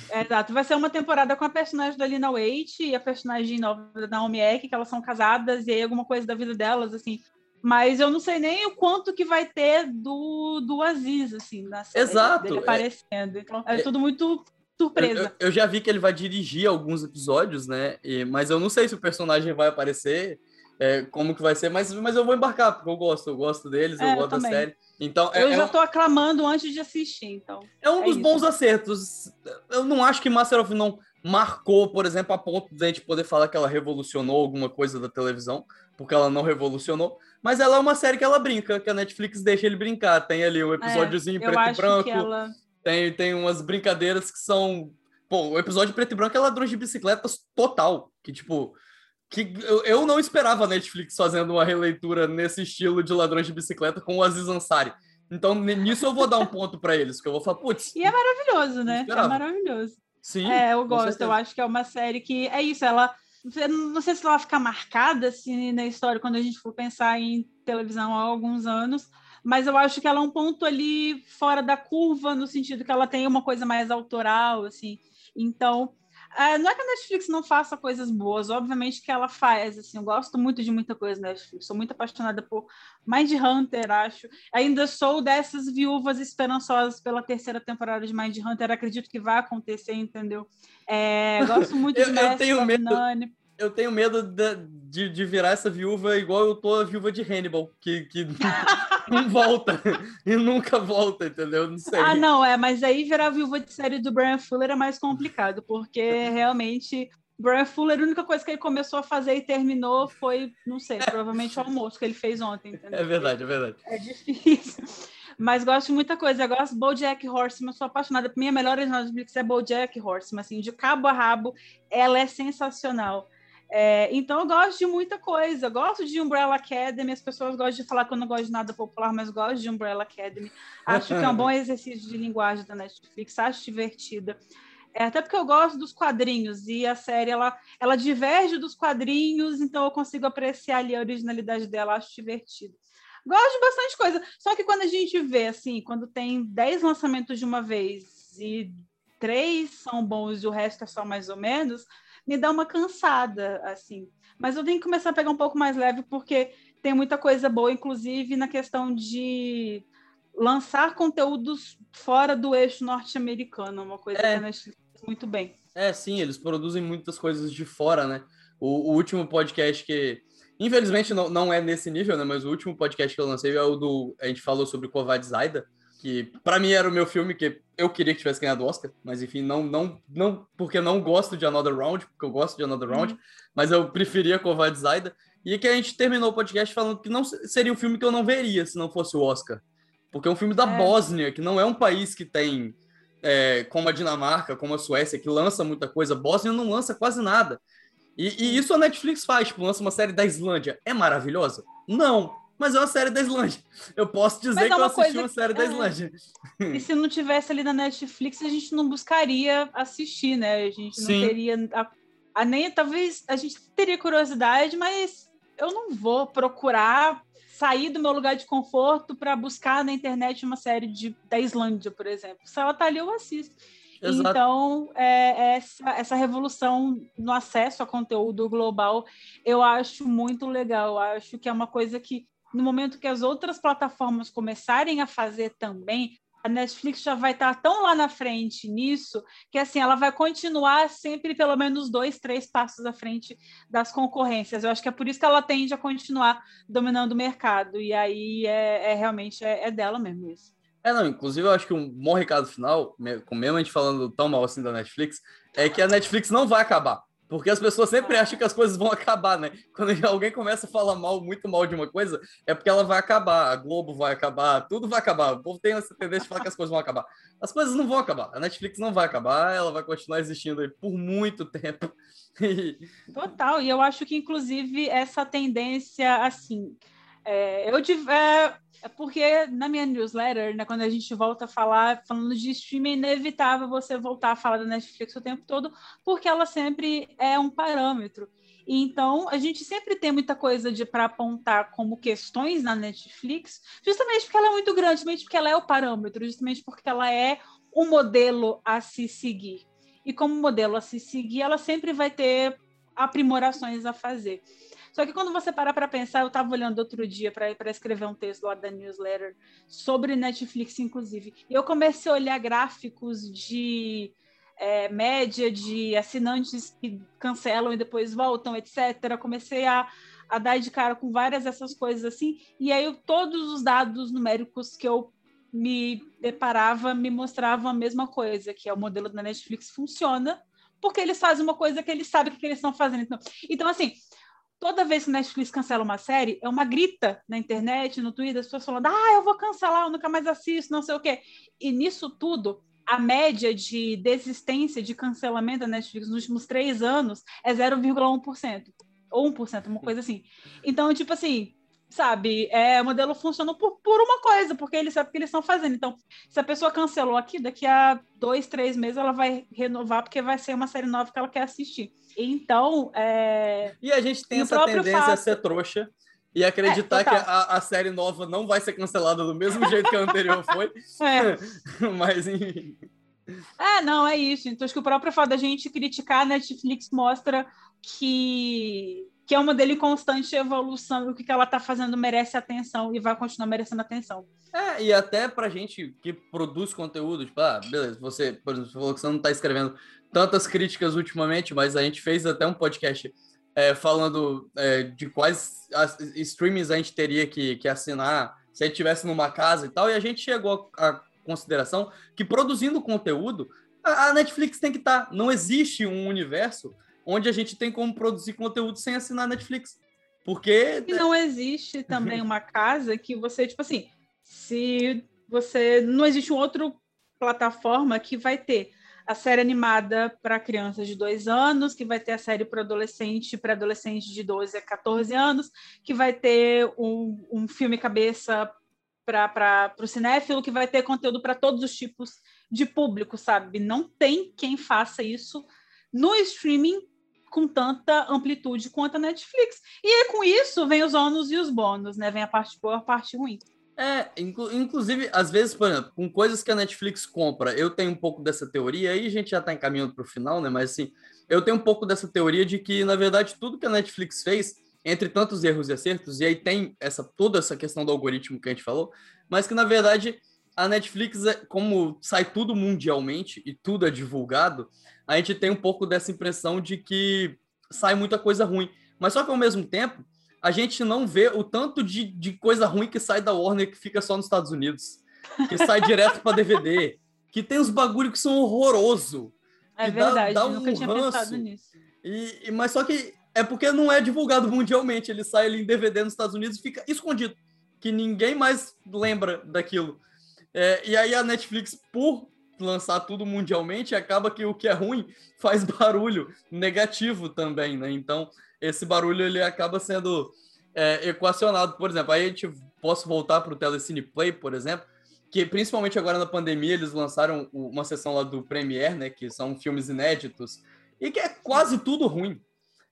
É, exato, vai ser uma temporada com a personagem da Lina Waite e a personagem nova da Naomi Eck, que elas são casadas, e aí alguma coisa da vida delas, assim, mas eu não sei nem o quanto que vai ter do, do Aziz, assim, na série Exato. dele aparecendo. Então, é, é tudo muito surpresa. Eu, eu, já vi que ele vai dirigir alguns episódios, né? E, mas eu não sei se o personagem vai aparecer, é, como que vai ser, mas, mas eu vou embarcar, porque eu gosto, eu gosto deles, eu é, gosto eu da série. Então, é, eu é já estou aclamando antes de assistir, então. É um dos isso. bons acertos. Eu não acho que Master of None marcou, por exemplo, a ponto de a gente poder falar que ela revolucionou alguma coisa da televisão, porque ela não revolucionou. Mas ela é uma série que ela brinca, que a Netflix deixa ele brincar. Tem ali um episódiozinho é, preto e branco. Ela... Tem, tem umas brincadeiras que são. Pô, o episódio preto e branco é ladrões de bicicletas total. Que, tipo. Que eu, eu não esperava a Netflix fazendo uma releitura nesse estilo de ladrões de bicicleta com o Aziz Ansari. Então, nisso eu vou dar um ponto para eles, que eu vou falar, putz. E é maravilhoso, né? É maravilhoso. Sim. É, eu gosto. Eu acho que é uma série que é isso, ela não sei se ela vai ficar marcada assim na história quando a gente for pensar em televisão há alguns anos, mas eu acho que ela é um ponto ali fora da curva no sentido que ela tem uma coisa mais autoral assim. Então, é, não é que a Netflix não faça coisas boas, obviamente que ela faz, assim, eu gosto muito de muita coisa na Netflix, sou muito apaixonada por Mind Hunter, acho. Ainda sou dessas viúvas esperançosas pela terceira temporada de Mind Hunter, acredito que vai acontecer, entendeu? É, gosto muito eu, de eu tenho medo eu tenho medo de, de, de, virar essa viúva igual eu tô a viúva de Hannibal, que, que não volta e nunca volta, entendeu? Não sei. Ah, não, é, mas aí virar viúva de série do Brian Fuller é mais complicado, porque realmente Brian Fuller, a única coisa que ele começou a fazer e terminou foi, não sei, provavelmente o almoço que ele fez ontem. Entendeu? É verdade, é verdade. É difícil. Mas gosto de muita coisa. Eu gosto de BoJack Horseman, sou apaixonada. Por mim, a melhor original de Netflix é BoJack Horseman. Assim, de cabo a rabo, ela é sensacional. É, então eu gosto de muita coisa. gosto de Umbrella Academy. As pessoas gostam de falar que eu não gosto de nada popular, mas gosto de Umbrella Academy. Acho que é um bom exercício de linguagem da Netflix. Acho divertida. É, até porque eu gosto dos quadrinhos e a série ela, ela diverge dos quadrinhos, então eu consigo apreciar ali a originalidade dela. Acho divertido. Gosto de bastante coisa. Só que quando a gente vê assim, quando tem 10 lançamentos de uma vez e três são bons e o resto é só mais ou menos, me dá uma cansada, assim. Mas eu tenho que começar a pegar um pouco mais leve, porque tem muita coisa boa, inclusive na questão de lançar conteúdos fora do eixo norte-americano, uma coisa é. que a Netflix faz muito bem. É, sim, eles produzem muitas coisas de fora, né? O, o último podcast que. Infelizmente não, não é nesse nível, né? Mas o último podcast que eu lancei é o do. A gente falou sobre Kovad Zaida, que para mim era o meu filme que eu queria que tivesse ganhado o Oscar, mas enfim, não, não, não, porque não gosto de Another Round, porque eu gosto de Another Round, uhum. mas eu preferia Kovad Zaida. E que a gente terminou o podcast falando que não seria um filme que eu não veria se não fosse o Oscar. Porque é um filme da é. Bósnia, que não é um país que tem, é, como a Dinamarca, como a Suécia, que lança muita coisa. Bósnia não lança quase nada. E, e, isso a Netflix faz, tipo, lança uma série da Islândia. É maravilhosa? Não, mas é uma série da Islândia. Eu posso dizer é que eu assisti uma série que, da é. Islândia. E se não tivesse ali na Netflix, a gente não buscaria assistir, né? A gente não Sim. teria. A, a, nem talvez a gente teria curiosidade, mas eu não vou procurar sair do meu lugar de conforto para buscar na internet uma série de, da Islândia, por exemplo. Se ela tá ali, eu assisto. Exato. Então, é, essa, essa revolução no acesso a conteúdo global, eu acho muito legal. Eu acho que é uma coisa que, no momento que as outras plataformas começarem a fazer também, a Netflix já vai estar tão lá na frente nisso que assim ela vai continuar sempre pelo menos dois, três passos à frente das concorrências. Eu acho que é por isso que ela tende a continuar dominando o mercado e aí é, é realmente é, é, dela mesmo isso. É, não, inclusive eu acho que um bom recado final, com mesmo a gente falando tão mal assim da Netflix, é que a Netflix não vai acabar. Porque as pessoas sempre acham que as coisas vão acabar, né? Quando alguém começa a falar mal, muito mal de uma coisa, é porque ela vai acabar. A Globo vai acabar, tudo vai acabar. O povo tem essa tendência de falar que as coisas vão acabar. As coisas não vão acabar. A Netflix não vai acabar, ela vai continuar existindo aí por muito tempo. Total, e eu acho que, inclusive, essa tendência, assim, é, eu é, é porque na minha newsletter, né, quando a gente volta a falar, falando de streaming, é inevitável você voltar a falar da Netflix o tempo todo, porque ela sempre é um parâmetro. Então, a gente sempre tem muita coisa para apontar como questões na Netflix, justamente porque ela é muito grande, justamente porque ela é o parâmetro, justamente porque ela é o modelo a se seguir. E como modelo a se seguir, ela sempre vai ter aprimorações a fazer. Só que quando você para para pensar, eu estava olhando outro dia para escrever um texto lá da newsletter sobre Netflix, inclusive, e eu comecei a olhar gráficos de é, média de assinantes que cancelam e depois voltam, etc. Comecei a, a dar de cara com várias dessas coisas assim, e aí eu, todos os dados numéricos que eu me deparava me mostravam a mesma coisa, que é o modelo da Netflix funciona porque eles fazem uma coisa que eles sabem que eles estão fazendo. Então assim, toda vez que a Netflix cancela uma série, é uma grita na internet, no Twitter, as pessoas falando, ah, eu vou cancelar, eu nunca mais assisto, não sei o quê. E nisso tudo, a média de desistência, de cancelamento da Netflix nos últimos três anos é 0,1%. Ou 1%, uma coisa assim. Então, tipo assim, sabe? É, o modelo funciona por, por uma coisa, porque eles sabem o que eles estão fazendo. Então, se a pessoa cancelou aqui, daqui a dois, três meses ela vai renovar, porque vai ser uma série nova que ela quer assistir. Então, é... E a gente tem essa tendência fato... a ser trouxa e acreditar é, que a, a, série nova não vai ser cancelada do mesmo jeito que a anterior foi. É. Mas, enfim... É, não, é isso. Então, acho que o próprio fato da gente criticar a Netflix mostra que que é um modelo em constante evolução e o que ela está fazendo merece atenção e vai continuar merecendo atenção. É, e até para gente que produz conteúdo, tipo, ah, beleza, você, por exemplo, falou que você não está escrevendo tantas críticas ultimamente, mas a gente fez até um podcast é, falando é, de quais streamings a gente teria que, que assinar se a gente estivesse numa casa e tal, e a gente chegou à consideração que produzindo conteúdo, a, a Netflix tem que estar. Tá. Não existe um universo onde a gente tem como produzir conteúdo sem assinar Netflix. Porque. E não existe também uma casa que você, tipo assim, se você. Não existe um outro plataforma que vai ter a série animada para crianças de dois anos, que vai ter a série para adolescente, para adolescente de 12 a 14 anos, que vai ter um, um filme cabeça para o cinéfilo, que vai ter conteúdo para todos os tipos de público, sabe? Não tem quem faça isso no streaming com tanta amplitude quanto a Netflix. E aí, com isso, vem os ônus e os bônus, né? Vem a parte boa, a parte ruim. É, inclu inclusive, às vezes, por exemplo, com coisas que a Netflix compra, eu tenho um pouco dessa teoria, aí a gente já está encaminhando para o final, né? Mas assim, eu tenho um pouco dessa teoria de que, na verdade, tudo que a Netflix fez entre tantos erros e acertos, e aí tem essa toda essa questão do algoritmo que a gente falou, mas que na verdade a Netflix, é, como sai tudo mundialmente e tudo é divulgado, a gente tem um pouco dessa impressão de que sai muita coisa ruim. Mas só que ao mesmo tempo, a gente não vê o tanto de, de coisa ruim que sai da Warner que fica só nos Estados Unidos, que sai direto para DVD, que tem uns bagulho que são horroroso. É verdade, dá, dá um nunca tinha ranço. pensado nisso. E, mas só que é porque não é divulgado mundialmente, ele sai ali em DVD nos Estados Unidos e fica escondido, que ninguém mais lembra daquilo. É, e aí a Netflix, por lançar tudo mundialmente, acaba que o que é ruim faz barulho negativo também, né? Então, esse barulho ele acaba sendo é, equacionado. Por exemplo, aí a gente posso voltar para o Telecine Play, por exemplo, que principalmente agora na pandemia eles lançaram uma sessão lá do Premiere, né? Que são filmes inéditos, e que é quase tudo ruim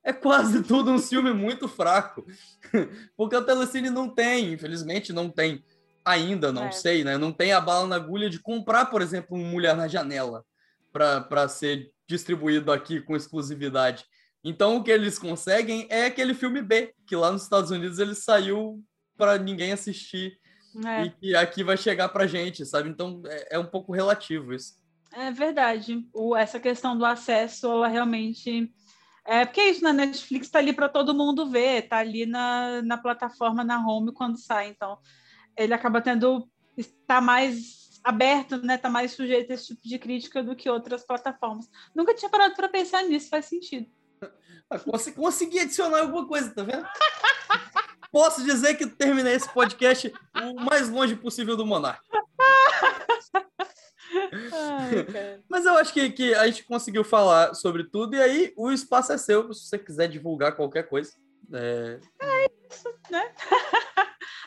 é quase tudo um filme muito fraco. Porque o Telecine não tem, infelizmente não tem. Ainda, não é. sei, né? Não tem a bala na agulha de comprar, por exemplo, um Mulher na Janela para ser distribuído aqui com exclusividade. Então, o que eles conseguem é aquele filme B, que lá nos Estados Unidos ele saiu para ninguém assistir é. e que aqui vai chegar para gente, sabe? Então, é, é, um pouco relativo isso. É verdade. O, essa questão do acesso, ela realmente é porque é isso, na Netflix está ali para todo mundo ver, está ali na, na plataforma, na home quando sai. Então, ele acaba tendo. está mais aberto, né? Está mais sujeito a esse tipo de crítica do que outras plataformas. Nunca tinha parado para pensar nisso, faz sentido. Ah, consegui adicionar alguma coisa, tá vendo? Posso dizer que terminei esse podcast o mais longe possível do Monark. Mas eu acho que, que a gente conseguiu falar sobre tudo, e aí o espaço é seu, se você quiser divulgar qualquer coisa. É, é isso, né?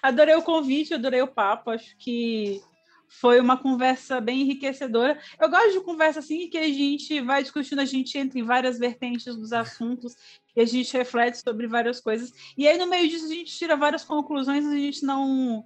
adorei o convite, adorei o papo, acho que foi uma conversa bem enriquecedora. Eu gosto de conversa assim que a gente vai discutindo, a gente entra em várias vertentes dos assuntos e a gente reflete sobre várias coisas. E aí, no meio disso, a gente tira várias conclusões, a gente não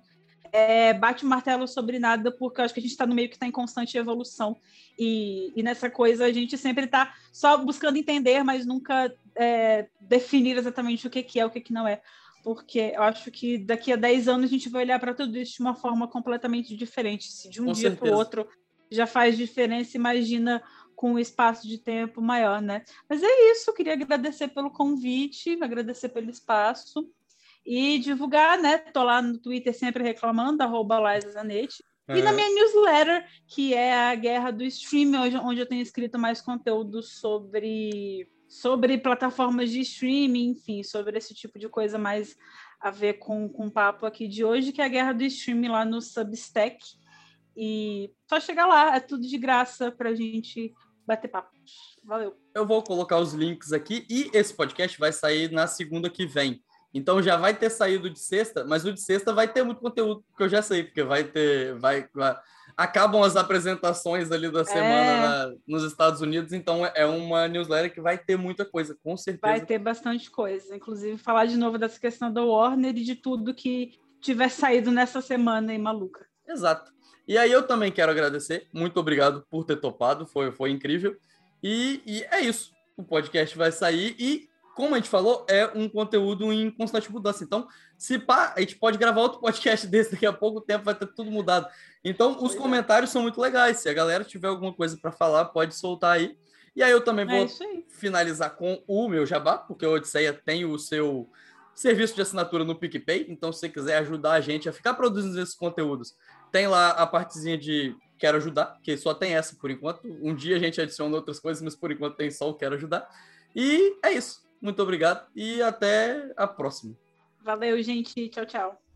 é, bate o martelo sobre nada, porque eu acho que a gente está no meio que está em constante evolução. E, e, nessa coisa a gente sempre está só buscando entender, mas nunca é, definir exatamente o que, que é, o que, que não é. Porque eu acho que daqui a 10 anos a gente vai olhar para tudo isso de uma forma completamente diferente. Se de um Com dia para o outro já faz diferença, imagina com um espaço de tempo maior, né? Mas é isso, queria agradecer pelo convite, agradecer pelo espaço e divulgar, né? Tô lá no Twitter sempre reclamando, arroba Zanete. É. E na minha newsletter, que é a Guerra do Stream, onde eu tenho escrito mais conteúdo sobre, sobre plataformas de streaming, enfim, sobre esse tipo de coisa mais a ver com, com o papo aqui de hoje, que é a Guerra do Stream lá no Substack. E só chegar lá, é tudo de graça para a gente bater papo. Valeu. Eu vou colocar os links aqui e esse podcast vai sair na segunda que vem. Então já vai ter saído de sexta, mas o de sexta vai ter muito conteúdo, que eu já sei, porque vai ter. Vai, vai acabam as apresentações ali da semana é... nos Estados Unidos, então é uma newsletter que vai ter muita coisa, com certeza. Vai ter bastante coisa. Inclusive, falar de novo dessa questão da Warner e de tudo que tiver saído nessa semana aí, maluca. Exato. E aí eu também quero agradecer. Muito obrigado por ter topado, foi, foi incrível. E, e é isso. O podcast vai sair e como a gente falou, é um conteúdo em constante mudança. Então, se pá, a gente pode gravar outro podcast desse daqui a pouco tempo, vai ter tudo mudado. Então, os é. comentários são muito legais. Se a galera tiver alguma coisa para falar, pode soltar aí. E aí eu também é vou é finalizar com o meu jabá, porque o Odisseia tem o seu serviço de assinatura no PicPay. Então, se você quiser ajudar a gente a ficar produzindo esses conteúdos, tem lá a partezinha de quero ajudar, que só tem essa por enquanto. Um dia a gente adiciona outras coisas, mas por enquanto tem só o quero ajudar. E é isso. Muito obrigado e até a próxima. Valeu, gente. Tchau, tchau.